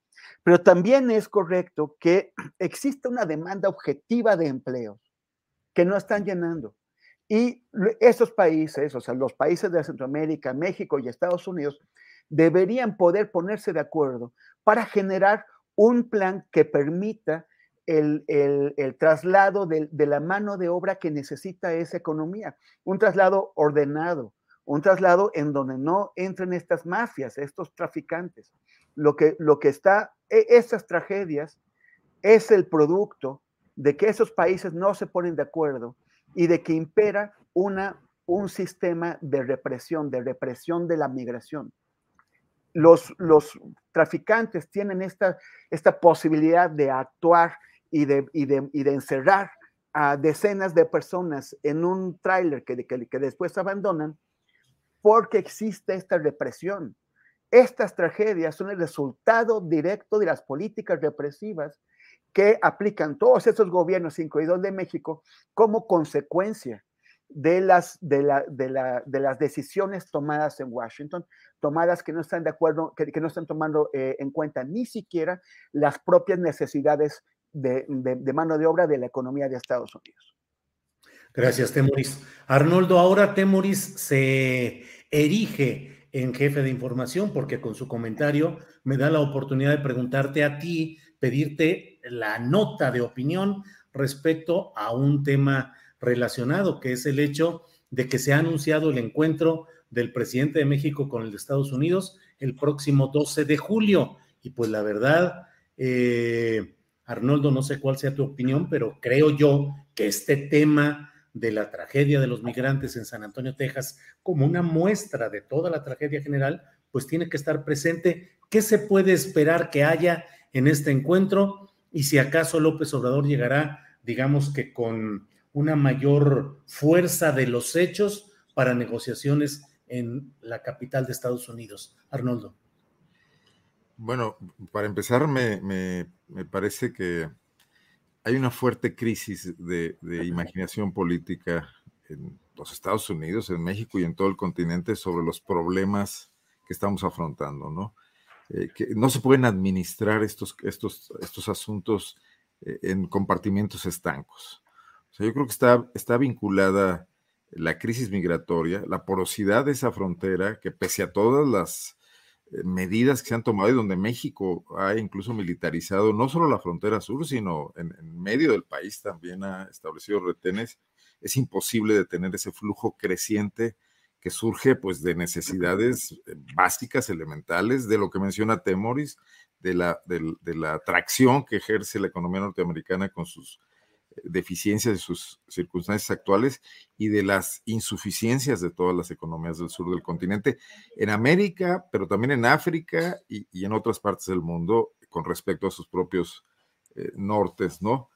Pero también es correcto que existe una demanda objetiva de empleos que no están llenando. Y esos países, o sea, los países de Centroamérica, México y Estados Unidos, deberían poder ponerse de acuerdo para generar un plan que permita el, traslado de, de, la mano de obra que necesita esa economía, un traslado ordenado, un traslado en donde no entren estas mafias, estos traficantes. Lo que, lo que está e, esas tragedias es el producto de que esos países no se ponen de acuerdo y de que impera una, un sistema de represión, de represión de la migración. Los, los traficantes tienen esta, esta posibilidad de actuar y de, y de, y de encerrar a decenas de personas en un tráiler que, que, que después abandonan porque existe esta represión. Estas tragedias son el resultado directo de las políticas represivas que aplican todos estos gobiernos, incluidos de México, como consecuencia de las, de, las decisiones tomadas en Washington, tomadas que no están de acuerdo, que, no están tomando eh, en cuenta ni siquiera las propias necesidades de, mano de obra de la economía de Estados Unidos. Gracias, Temoris. Arnoldo, ahora Temoris se erige en jefe de información, porque con su comentario me da la oportunidad de preguntarte a ti, pedirte la nota de opinión respecto a un tema relacionado, que es el hecho de que se ha anunciado el encuentro del presidente de México con el de Estados Unidos el próximo 12 de julio. Y pues la verdad, eh, Arnoldo, no sé cuál sea tu opinión, pero creo yo que este tema de la tragedia de los migrantes en San Antonio, Texas, como una muestra de toda la tragedia general, pues tiene que estar presente. ¿Qué se puede esperar que haya en este encuentro? Y si acaso López Obrador llegará, digamos que con una mayor fuerza de los hechos para negociaciones en la capital de Estados Unidos. Arnoldo. Bueno, para empezar, me, parece que hay una fuerte crisis de, imaginación política en los Estados Unidos, en México y en todo el continente sobre los problemas que estamos afrontando, ¿no? Eh, que no se pueden administrar estos, estos, estos asuntos eh, en compartimientos estancos. O sea, yo creo que está, está vinculada la crisis migratoria, la porosidad de esa frontera, que pese a todas las eh, medidas que se han tomado y donde México ha incluso militarizado no solo la frontera sur, sino en, medio del país también ha establecido retenes, es imposible detener ese flujo creciente que surge pues de necesidades eh, básicas, elementales, de lo que menciona Temoris, de la, de la atracción que ejerce la economía norteamericana con sus deficiencias de sus circunstancias actuales y de las insuficiencias de todas las economías del sur del continente, en América, pero también en África y, en otras partes del mundo con respecto a sus propios eh, nortes, ¿no?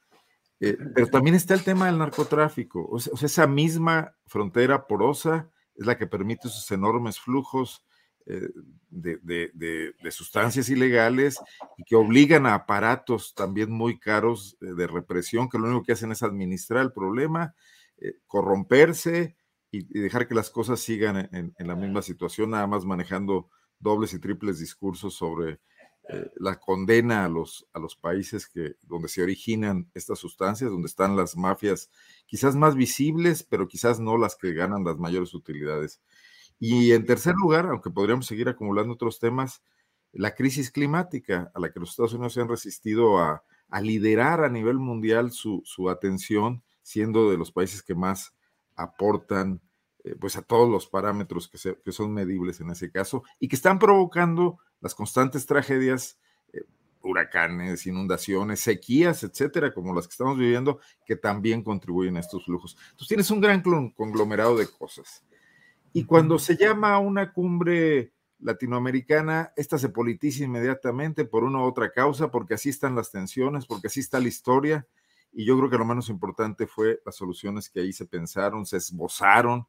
Eh, pero también está el tema del narcotráfico, o sea, esa misma frontera porosa es la que permite esos enormes flujos eh, de, sustancias ilegales y que obligan a aparatos también muy caros eh, de represión que lo único que hacen es administrar el problema, eh, corromperse y, dejar que las cosas sigan en, la misma situación, nada más manejando dobles y triples discursos sobre la condena a los, a los países que, donde se originan estas sustancias, donde están las mafias quizás más visibles, pero quizás no las que ganan las mayores utilidades. Y en tercer lugar, aunque podríamos seguir acumulando otros temas, la crisis climática a la que los Estados Unidos se han resistido a, liderar a nivel mundial su, atención, siendo de los países que más aportan eh, pues a todos los parámetros que, que, son medibles en ese caso y que están provocando las constantes tragedias, eh, huracanes, inundaciones, sequías, etcétera, como las que estamos viviendo, que también contribuyen a estos flujos. Entonces tienes un gran conglomerado de cosas. Y cuando se llama a una cumbre latinoamericana, esta se politiza inmediatamente por una u otra causa, porque así están las tensiones, porque así está la historia. Y yo creo que lo menos importante fue las soluciones que ahí se pensaron, se esbozaron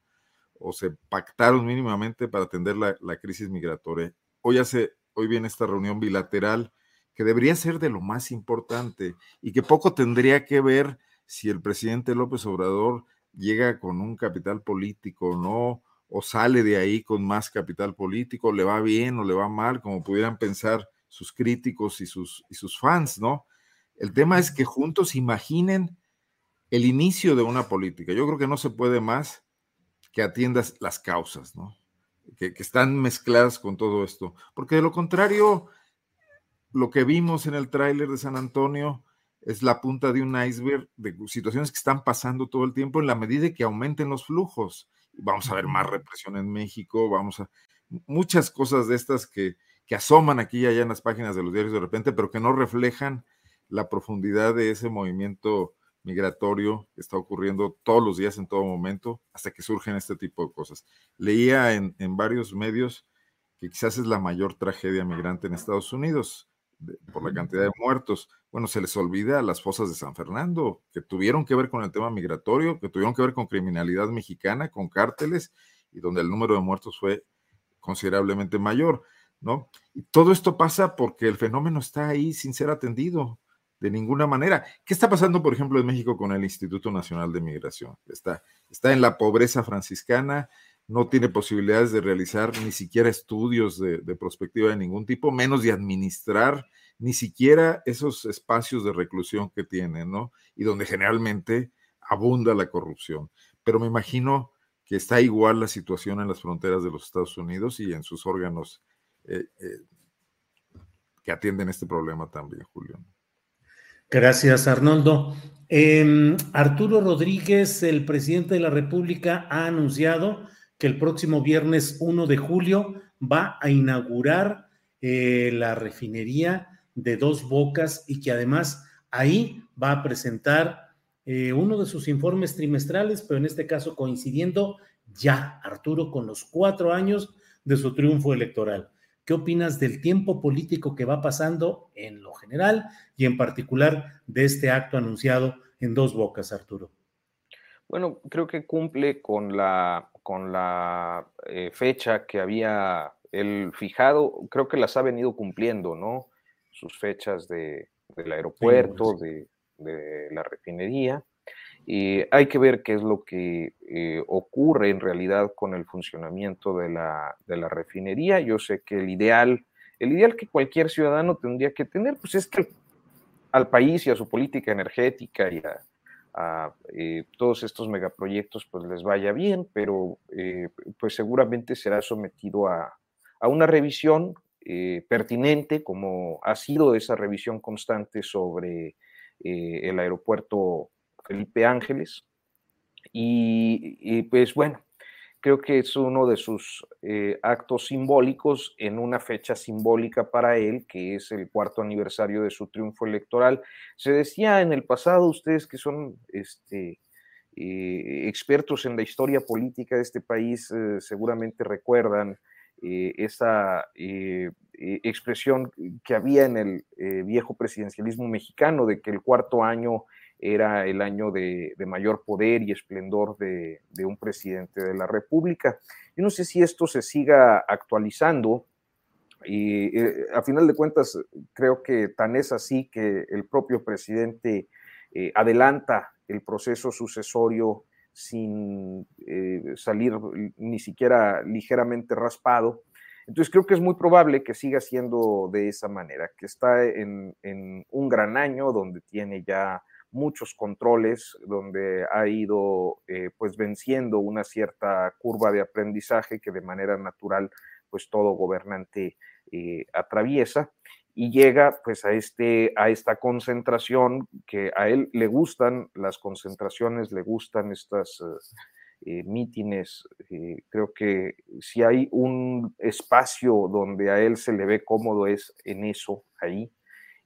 o se pactaron mínimamente para atender la, crisis migratoria. Hoy, hace, hoy viene esta reunión bilateral que debería ser de lo más importante y que poco tendría que ver si el presidente López Obrador llega con un capital político o no, o sale de ahí con más capital político, le va bien o le va mal, como pudieran pensar sus críticos y sus, y sus fans, ¿no? El tema es que juntos imaginen el inicio de una política. Yo creo que no se puede más que atiendas las causas, ¿no? Que, que están mezcladas con todo esto. Porque de lo contrario, lo que vimos en el tráiler de San Antonio es la punta de un iceberg de situaciones que están pasando todo el tiempo en la medida que aumenten los flujos vamos a ver más represión en México, vamos a muchas cosas de estas que, que asoman aquí y allá en las páginas de los diarios de repente, pero que no reflejan la profundidad de ese movimiento migratorio que está ocurriendo todos los días, en todo momento, hasta que surgen este tipo de cosas. Leía en, en varios medios que quizás es la mayor tragedia migrante en Estados Unidos por la cantidad de muertos. Bueno, se les olvida las fosas de San Fernando, que tuvieron que ver con el tema migratorio, que tuvieron que ver con criminalidad mexicana, con cárteles, y donde el número de muertos fue considerablemente mayor, ¿no? Y todo esto pasa porque el fenómeno está ahí sin ser atendido de ninguna manera. ¿Qué está pasando, por ejemplo, en México con el Instituto Nacional de Migración? Está, está en la pobreza franciscana, no tiene posibilidades de realizar ni siquiera estudios de, de, prospectiva de ningún tipo, menos de administrar ni siquiera esos espacios de reclusión que tiene, ¿no? Y donde generalmente abunda la corrupción. Pero me imagino que está igual la situación en las fronteras de los Estados Unidos y en sus órganos eh, eh, que atienden este problema también, Julio. Gracias, Arnoldo. Em, Arturo Rodríguez, el presidente de la República, ha anunciado que el próximo viernes 1 de julio va a inaugurar eh, la refinería de Dos Bocas y que además ahí va a presentar eh, uno de sus informes trimestrales, pero en este caso coincidiendo ya, Arturo, con los cuatro años de su triunfo electoral. ¿Qué opinas del tiempo político que va pasando en lo general y en particular de este acto anunciado en dos bocas, Arturo? Bueno, creo que cumple con la, con la eh, fecha que había él fijado, creo que las ha venido cumpliendo, ¿no? Sus fechas de, del aeropuerto, de, de, la refinería. Y hay que ver qué es lo que eh, ocurre en realidad con el funcionamiento de la, de la, refinería. Yo sé que el ideal, el ideal que cualquier ciudadano tendría que tener, pues es que al país y a su política energética y a, eh, todos estos megaproyectos pues les vaya bien, pero eh, pues seguramente será sometido a, a una revisión pertinente, como ha sido esa revisión constante sobre el aeropuerto Felipe Ángeles. Y, pues bueno, creo que es uno de sus eh, actos simbólicos en una fecha simbólica para él, que es el cuarto aniversario de su triunfo electoral. Se decía en el pasado, ustedes que son este, eh, expertos en la historia política de este país, eh, seguramente recuerdan esa expresión que había en el viejo presidencialismo mexicano de que el cuarto año era el año de, mayor poder y esplendor de, un presidente de la República. Yo no sé si esto se siga actualizando. Y eh, a final de cuentas, creo que tan es así que el propio presidente eh, adelanta el proceso sucesorio sin eh, salir ni siquiera ligeramente raspado. Entonces creo que es muy probable que siga siendo de esa manera, que está en, en un gran año donde tiene ya muchos controles, donde ha ido eh, pues venciendo una cierta curva de aprendizaje que de manera natural pues todo gobernante eh, atraviesa y llega pues a, este, a esta concentración que a él le gustan las concentraciones, le gustan estas eh, mítines. creo que si hay un espacio donde a él se le ve cómodo es en eso, ahí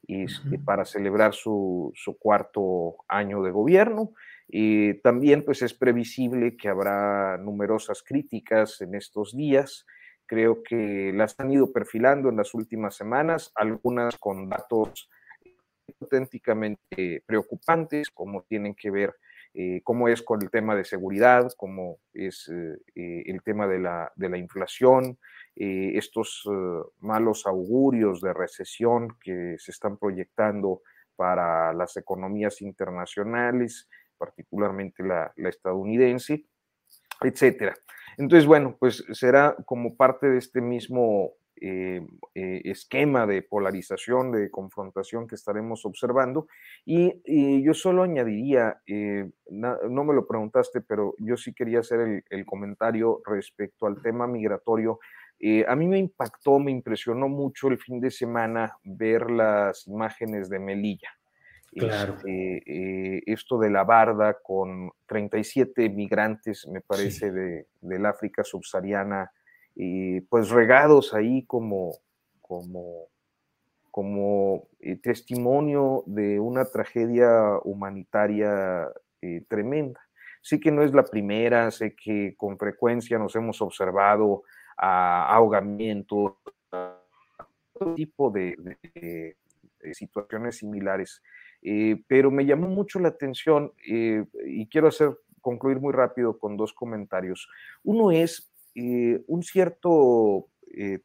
y, para celebrar su, cuarto año de gobierno. Y también pues es previsible que habrá numerosas críticas en estos días. Creo que las han ido perfilando en las últimas semanas, algunas con datos auténticamente preocupantes, como tienen que ver eh, cómo es con el tema de seguridad, cómo es eh, eh, el tema de la, de la inflación, estos malos augurios de recesión que se están proyectando para las economías internacionales, particularmente la, estadounidense, etcétera. Entonces, bueno, pues será como parte de este mismo eh, esquema de polarización, de confrontación que estaremos observando. Y, yo solo añadiría, no me lo preguntaste, pero yo sí quería hacer el comentario respecto al tema migratorio eh, a mí me impactó, me impresionó mucho el fin de semana ver las imágenes de Melilla. Claro. Este, eh, esto de la barda con 37 migrantes, me parece, de, del África subsahariana, pues regados ahí como, como, como eh, testimonio de una tragedia humanitaria tremenda. Sí que no es la primera, sé que con frecuencia nos hemos observado a ahogamiento, todo tipo de, situaciones similares. Eh, pero me llamó mucho la atención eh, y quiero hacer concluir muy rápido con dos comentarios. Uno es eh, un cierto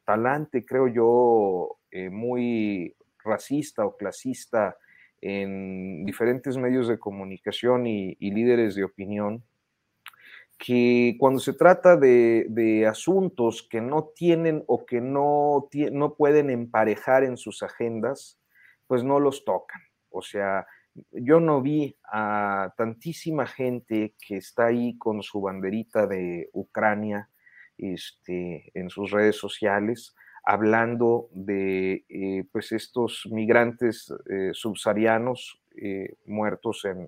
talante, creo yo, muy racista o clasista en diferentes medios de comunicación y líderes de opinión, que cuando se trata de, asuntos que no tienen o que no, no pueden emparejar en sus agendas, pues no los tocan. O sea, yo no vi a tantísima gente que está ahí con su banderita de Ucrania este, en sus redes sociales, hablando de eh, pues estos migrantes eh, subsaharianos muertos en,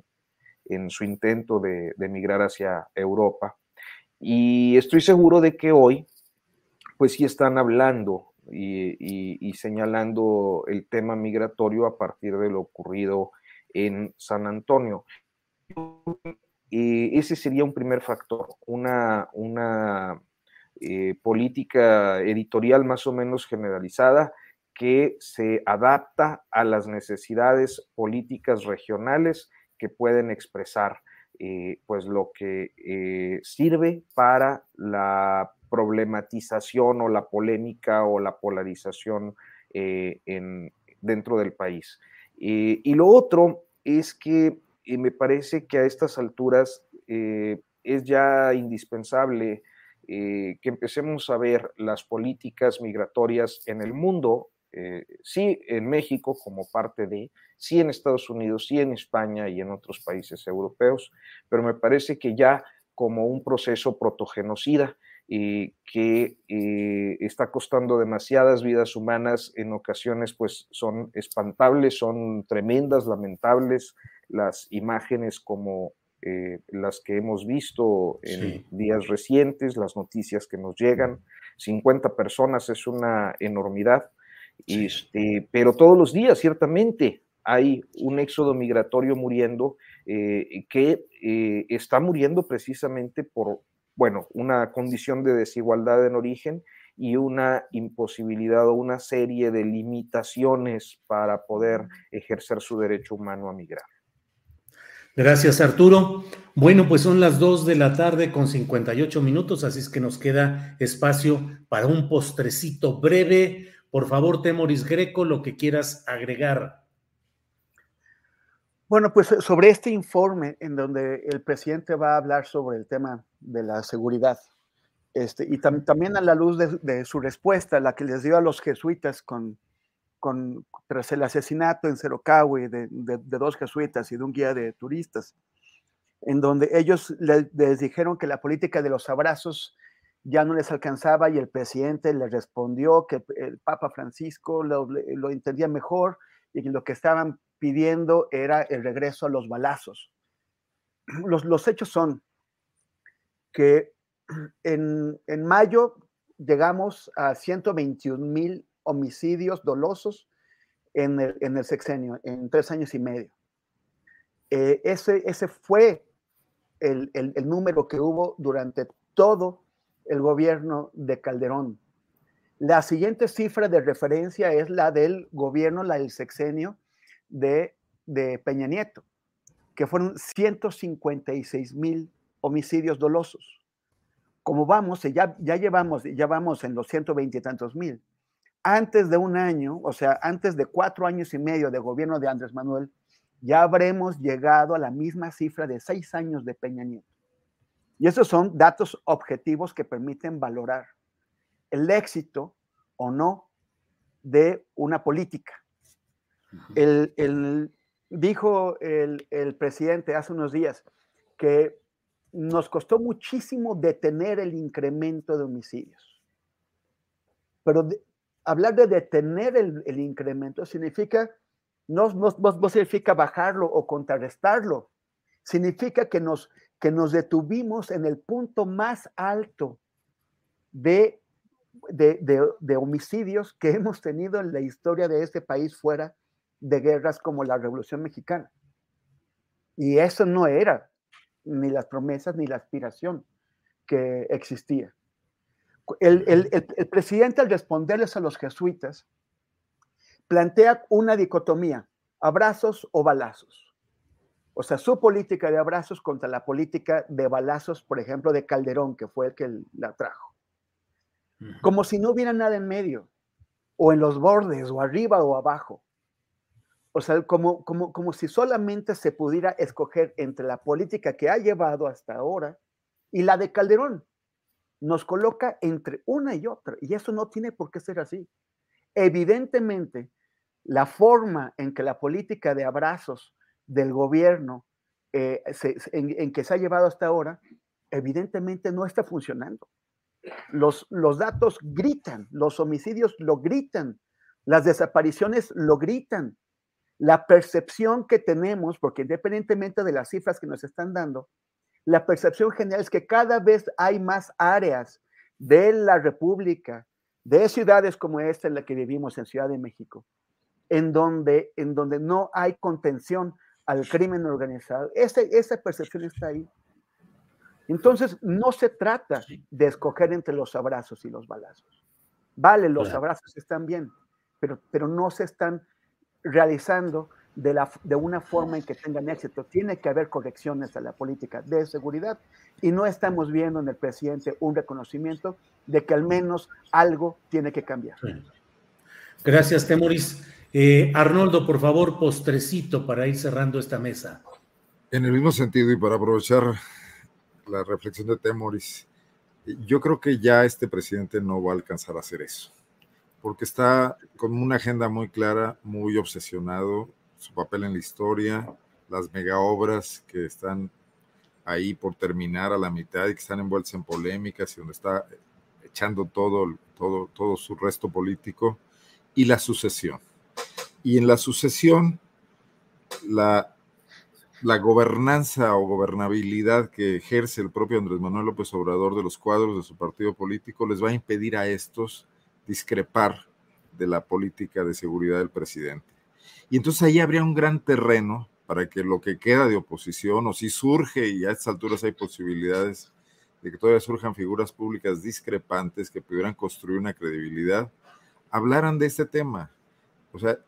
en, su intento de, de emigrar hacia Europa. Y estoy seguro de que hoy, pues sí están hablando y, señalando el tema migratorio a partir de lo ocurrido en San Antonio. ese sería un primer factor, una, una eh, política editorial más o menos generalizada que se adapta a las necesidades políticas regionales que pueden expresar eh, pues lo que eh, sirve para la problematización o la polémica o la polarización eh, en, dentro del país. Eh, y lo otro es que eh, me parece que a estas alturas es ya indispensable que empecemos a ver las políticas migratorias en el mundo, sí en México como parte de, sí en Estados Unidos, sí en España y en otros países europeos, pero me parece que ya como un proceso protogenocida eh, que eh, está costando demasiadas vidas humanas, en ocasiones pues son espantables, son tremendas, lamentables las imágenes como eh, las que hemos visto en días recientes, las noticias que nos llegan, 50 personas es una enormidad, este, pero todos los días ciertamente hay un éxodo migratorio muriendo que está muriendo precisamente por, bueno, una condición de desigualdad en origen y una imposibilidad o una serie de limitaciones para poder ejercer su derecho humano a migrar. Gracias, Arturo. Bueno, pues son las 2 de la tarde con 58 minutos, así es que nos queda espacio para un postrecito breve. Por favor, Temoris Greco, lo que quieras agregar. Bueno, pues sobre este informe en donde el presidente va a hablar sobre el tema de la seguridad. Este, y también a la luz de, su respuesta, la que les dio a los jesuitas con, con, tras el asesinato en Cerocahui de, de, dos jesuitas y de un guía de turistas, en donde ellos les dijeron que la política de los abrazos ya no les alcanzaba y el presidente les respondió que el Papa Francisco lo, lo entendía mejor y que lo que estaban pidiendo era el regreso a los balazos. Los, los hechos son que en, mayo llegamos a 121 mil homicidios dolosos en el, sexenio, en tres años y medio. Eh, ese, ese fue el, número que hubo durante todo el gobierno de Calderón. La siguiente cifra de referencia es la del gobierno, la del sexenio de, de Peña Nieto, que fueron 156 mil homicidios dolosos. Como vamos, ya, ya llevamos, ya vamos en los 120 y tantos mil. Antes de un año, o sea, antes de cuatro años y medio de gobierno de Andrés Manuel, ya habremos llegado a la misma cifra de seis años de Peña Nieto. Y esos son datos objetivos que permiten valorar el éxito o no de una política. El, dijo el, el, presidente hace unos días que nos costó muchísimo detener el incremento de homicidios. Pero hablar de detener el, incremento significa, no, significa bajarlo o contrarrestarlo, significa que nos, que nos detuvimos en el punto más alto de, de, de, homicidios que hemos tenido en la historia de este país fuera de guerras como la Revolución Mexicana. Y eso no era ni las promesas, ni la aspiración que existía. El, presidente al responderles a los jesuitas plantea una dicotomía, abrazos o balazos. O sea, su política de abrazos contra la política de balazos, por ejemplo, de Calderón, que fue el que la trajo. Como si no hubiera nada en medio, o en los bordes, o arriba o abajo. O sea, como, como, como si solamente se pudiera escoger entre la política que ha llevado hasta ahora y la de Calderón. Nos coloca entre una y otra, y eso no tiene por qué ser así. Evidentemente, la forma en que la política de abrazos del gobierno eh, en, que se ha llevado hasta ahora, evidentemente no está funcionando. Los, los datos gritan, los homicidios lo gritan, las desapariciones lo gritan, la percepción que tenemos, porque independientemente de las cifras que nos están dando, la percepción general es que cada vez hay más áreas de la República, de ciudades como esta en la que vivimos en Ciudad de México, en donde, en donde no hay contención al crimen organizado. esa percepción está ahí. Entonces, no se trata de escoger entre los abrazos y los balazos. Vale, los abrazos están bien, pero, pero no se están realizando de, la, de una forma en que tengan éxito. Tiene que haber correcciones a la política de seguridad y no estamos viendo en el presidente un reconocimiento de que al menos algo tiene que cambiar. Gracias, Temoris. Eh, Arnoldo, por favor, postrecito para ir cerrando esta mesa. En el mismo sentido y para aprovechar la reflexión de Temoris, yo creo que ya este presidente no va a alcanzar a hacer eso, porque está con una agenda muy clara, muy obsesionado, su papel en la historia, las mega obras que están ahí por terminar a la mitad y que están envueltas en polémicas y donde está echando todo, todo, todo su resto político, y la sucesión. Y en la sucesión, la, la gobernanza o gobernabilidad que ejerce el propio Andrés Manuel López Obrador de los cuadros de su partido político les va a impedir a estos discrepar de la política de seguridad del presidente. Y entonces ahí habría un gran terreno para que lo que queda de oposición, o si surge, y a estas alturas hay posibilidades de que todavía surjan figuras públicas discrepantes que pudieran construir una credibilidad, hablaran de este tema. O sea,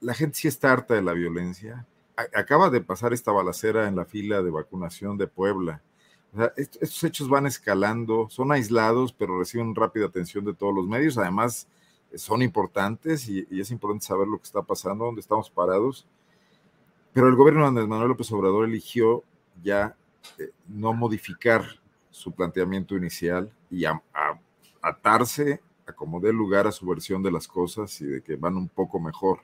la gente sí está harta de la violencia, acaba de pasar esta balacera en la fila de vacunación de Puebla. Estos hechos van escalando, son aislados, pero reciben rápida atención de todos los medios. Además, son importantes y, es importante saber lo que está pasando, dónde estamos parados. Pero el gobierno de Andrés Manuel López Obrador eligió ya eh, no modificar su planteamiento inicial y atarse a como dé lugar a su versión de las cosas y de que van un poco mejor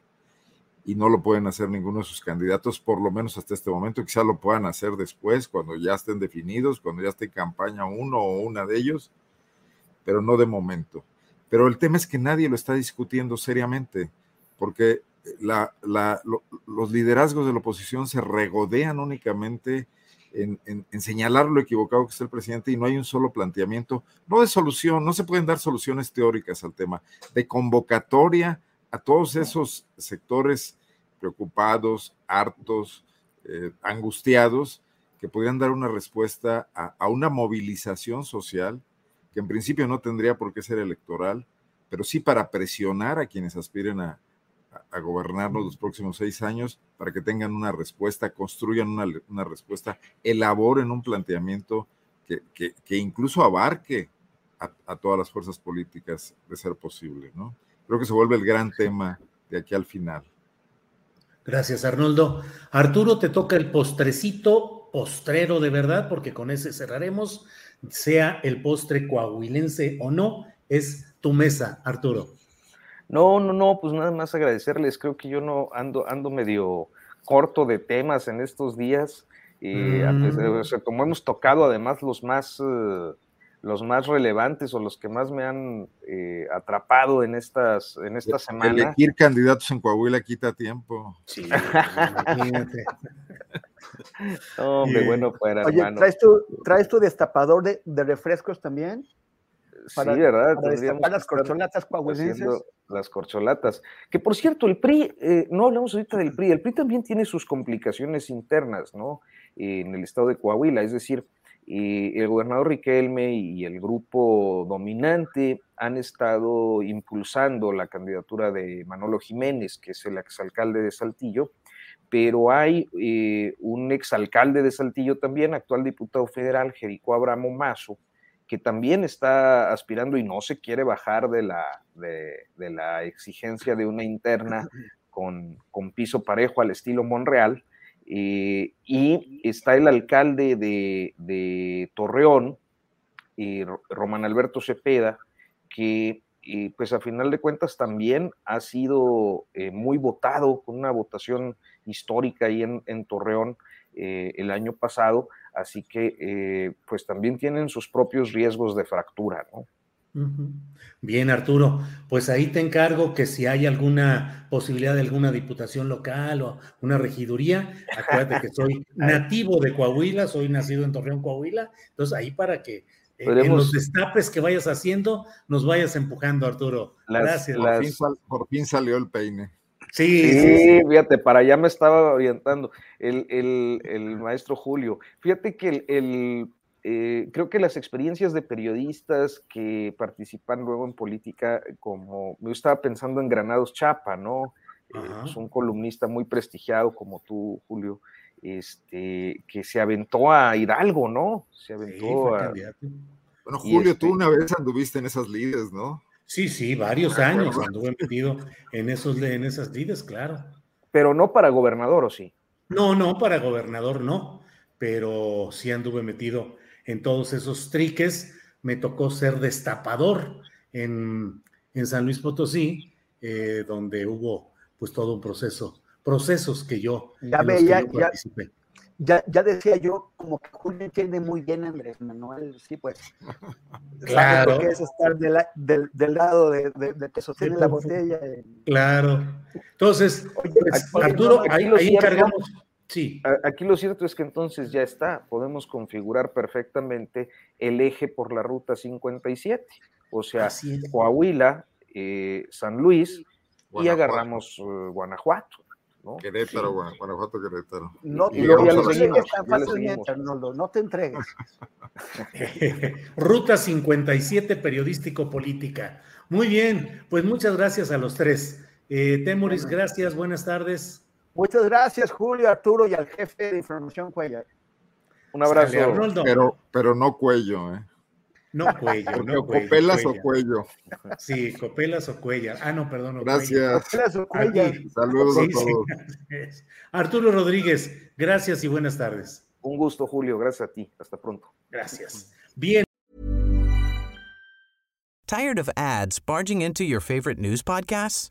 y no lo pueden hacer ninguno de sus candidatos, por lo menos hasta este momento. Quizá lo puedan hacer después, cuando ya estén definidos, cuando ya esté en campaña uno o una de ellos, pero no de momento. Pero el tema es que nadie lo está discutiendo seriamente, porque la, los liderazgos de la oposición se regodean únicamente en, en, señalar lo equivocado que está el presidente y no hay un solo planteamiento, no de solución, no se pueden dar soluciones teóricas al tema, de convocatoria a todos esos sectores preocupados, hartos, eh, angustiados, que podrían dar una respuesta a, una movilización social que en principio no tendría por qué ser electoral, pero sí para presionar a quienes aspiren a, gobernarnos los próximos seis años para que tengan una respuesta, construyan una, respuesta, elaboren un planteamiento que, incluso abarque a, a, todas las fuerzas políticas de ser posible, ¿no? Creo que se vuelve el gran tema de aquí al final. Gracias, Arnoldo. Arturo, te toca el postrecito, postrero de verdad, porque con ese cerraremos, sea el postre coahuilense o no, es tu mesa, Arturo. No, no, no, pues nada más agradecerles. Creo que yo no ando, ando medio corto de temas en estos días. Y mm. como hemos tocado además los más eh, los más relevantes o los que más me han eh, atrapado en estas, en esta semana. Elegir candidatos en Coahuila quita tiempo. Sí, hombre, bueno, pues Oye, ¿traes tu, ¿traes tu destapador de, de refrescos también? Para, sí, ¿verdad? Para las corcholatas coahuilenses. Las corcholatas. Que por cierto, el PRI, eh, no hablamos ahorita del PRI, el PRI también tiene sus complicaciones internas, ¿no? en el estado de Coahuila, es decir, el gobernador Riquelme y el grupo dominante han estado impulsando la candidatura de Manolo Jiménez, que es el exalcalde de Saltillo, pero hay eh, un exalcalde de Saltillo también, actual diputado federal, Jericó Abramo Mazo, que también está aspirando y no se quiere bajar de la, de, la exigencia de una interna con, con piso parejo al estilo Monreal eh, y está el alcalde de, Torreón, eh, Román Alberto Cepeda, que eh, pues a final de cuentas también ha sido muy votado con una votación histórica ahí en, en Torreón el año pasado, así que pues también tienen sus propios riesgos de fractura, ¿no? Bien, Arturo, pues ahí te encargo que si hay alguna posibilidad de alguna diputación local o una regiduría, acuérdate que soy nativo de Coahuila, soy nacido en Torreón, Coahuila, entonces ahí para que eh, en los destapes que vayas haciendo nos vayas empujando, Arturo. Gracias. Por, fin salió el peine. Sí, sí, fíjate, para allá me estaba orientando el, maestro Julio. Fíjate que el, eh, creo que las experiencias de periodistas que participan luego en política, como yo estaba pensando en Granados Chapa, ¿no? Eh, es un columnista muy prestigiado como tú, Julio, este, que se aventó a Hidalgo, ¿no? Se aventó a. Bueno, Julio, tú este una vez anduviste en esas lides, ¿no? Sí, sí, varios años anduve metido en, esos, en esas lides, claro. Pero no para gobernador, ¿o sí? No, no, para gobernador no, pero sí anduve metido en todos esos triques. Me tocó ser destapador en, San Luis Potosí, eh, donde hubo pues todo un proceso, procesos que yo, ya, participé ya, ya decía yo, como que Julio entiende muy bien Andrés Manuel, sí, pues. Claro. Es estar del, del, lado de, de, que sostiene la botella. Claro. Entonces, pues, Arturo, ahí, ahí encargamos. Sí. Aquí lo cierto es que entonces ya está, podemos configurar perfectamente el eje por la ruta 57, o sea, Coahuila, eh, San Luis y agarramos uh, Guanajuato. Querétaro, Guanajuato, Querétaro. No, y luego ya lo seguimos, no te entregues. Ruta 57 periodístico-política. Muy bien, pues muchas gracias a los tres. Eh, Temoris, gracias, buenas tardes. Muchas gracias, Julio, Arturo y al jefe de información Cuellar. Un abrazo. Pero, pero no cuello, ¿eh? No cuello, no cuello. ¿Copelas o cuello? Sí, copelas o cuello. Ah, no, perdón. Gracias. Copelas o. Saludos a todos. Arturo Rodríguez, gracias y buenas tardes. Un gusto, Julio. Gracias a ti. Hasta pronto. Gracias. Bien. ¿Tired of ads barging into your favorite news podcasts?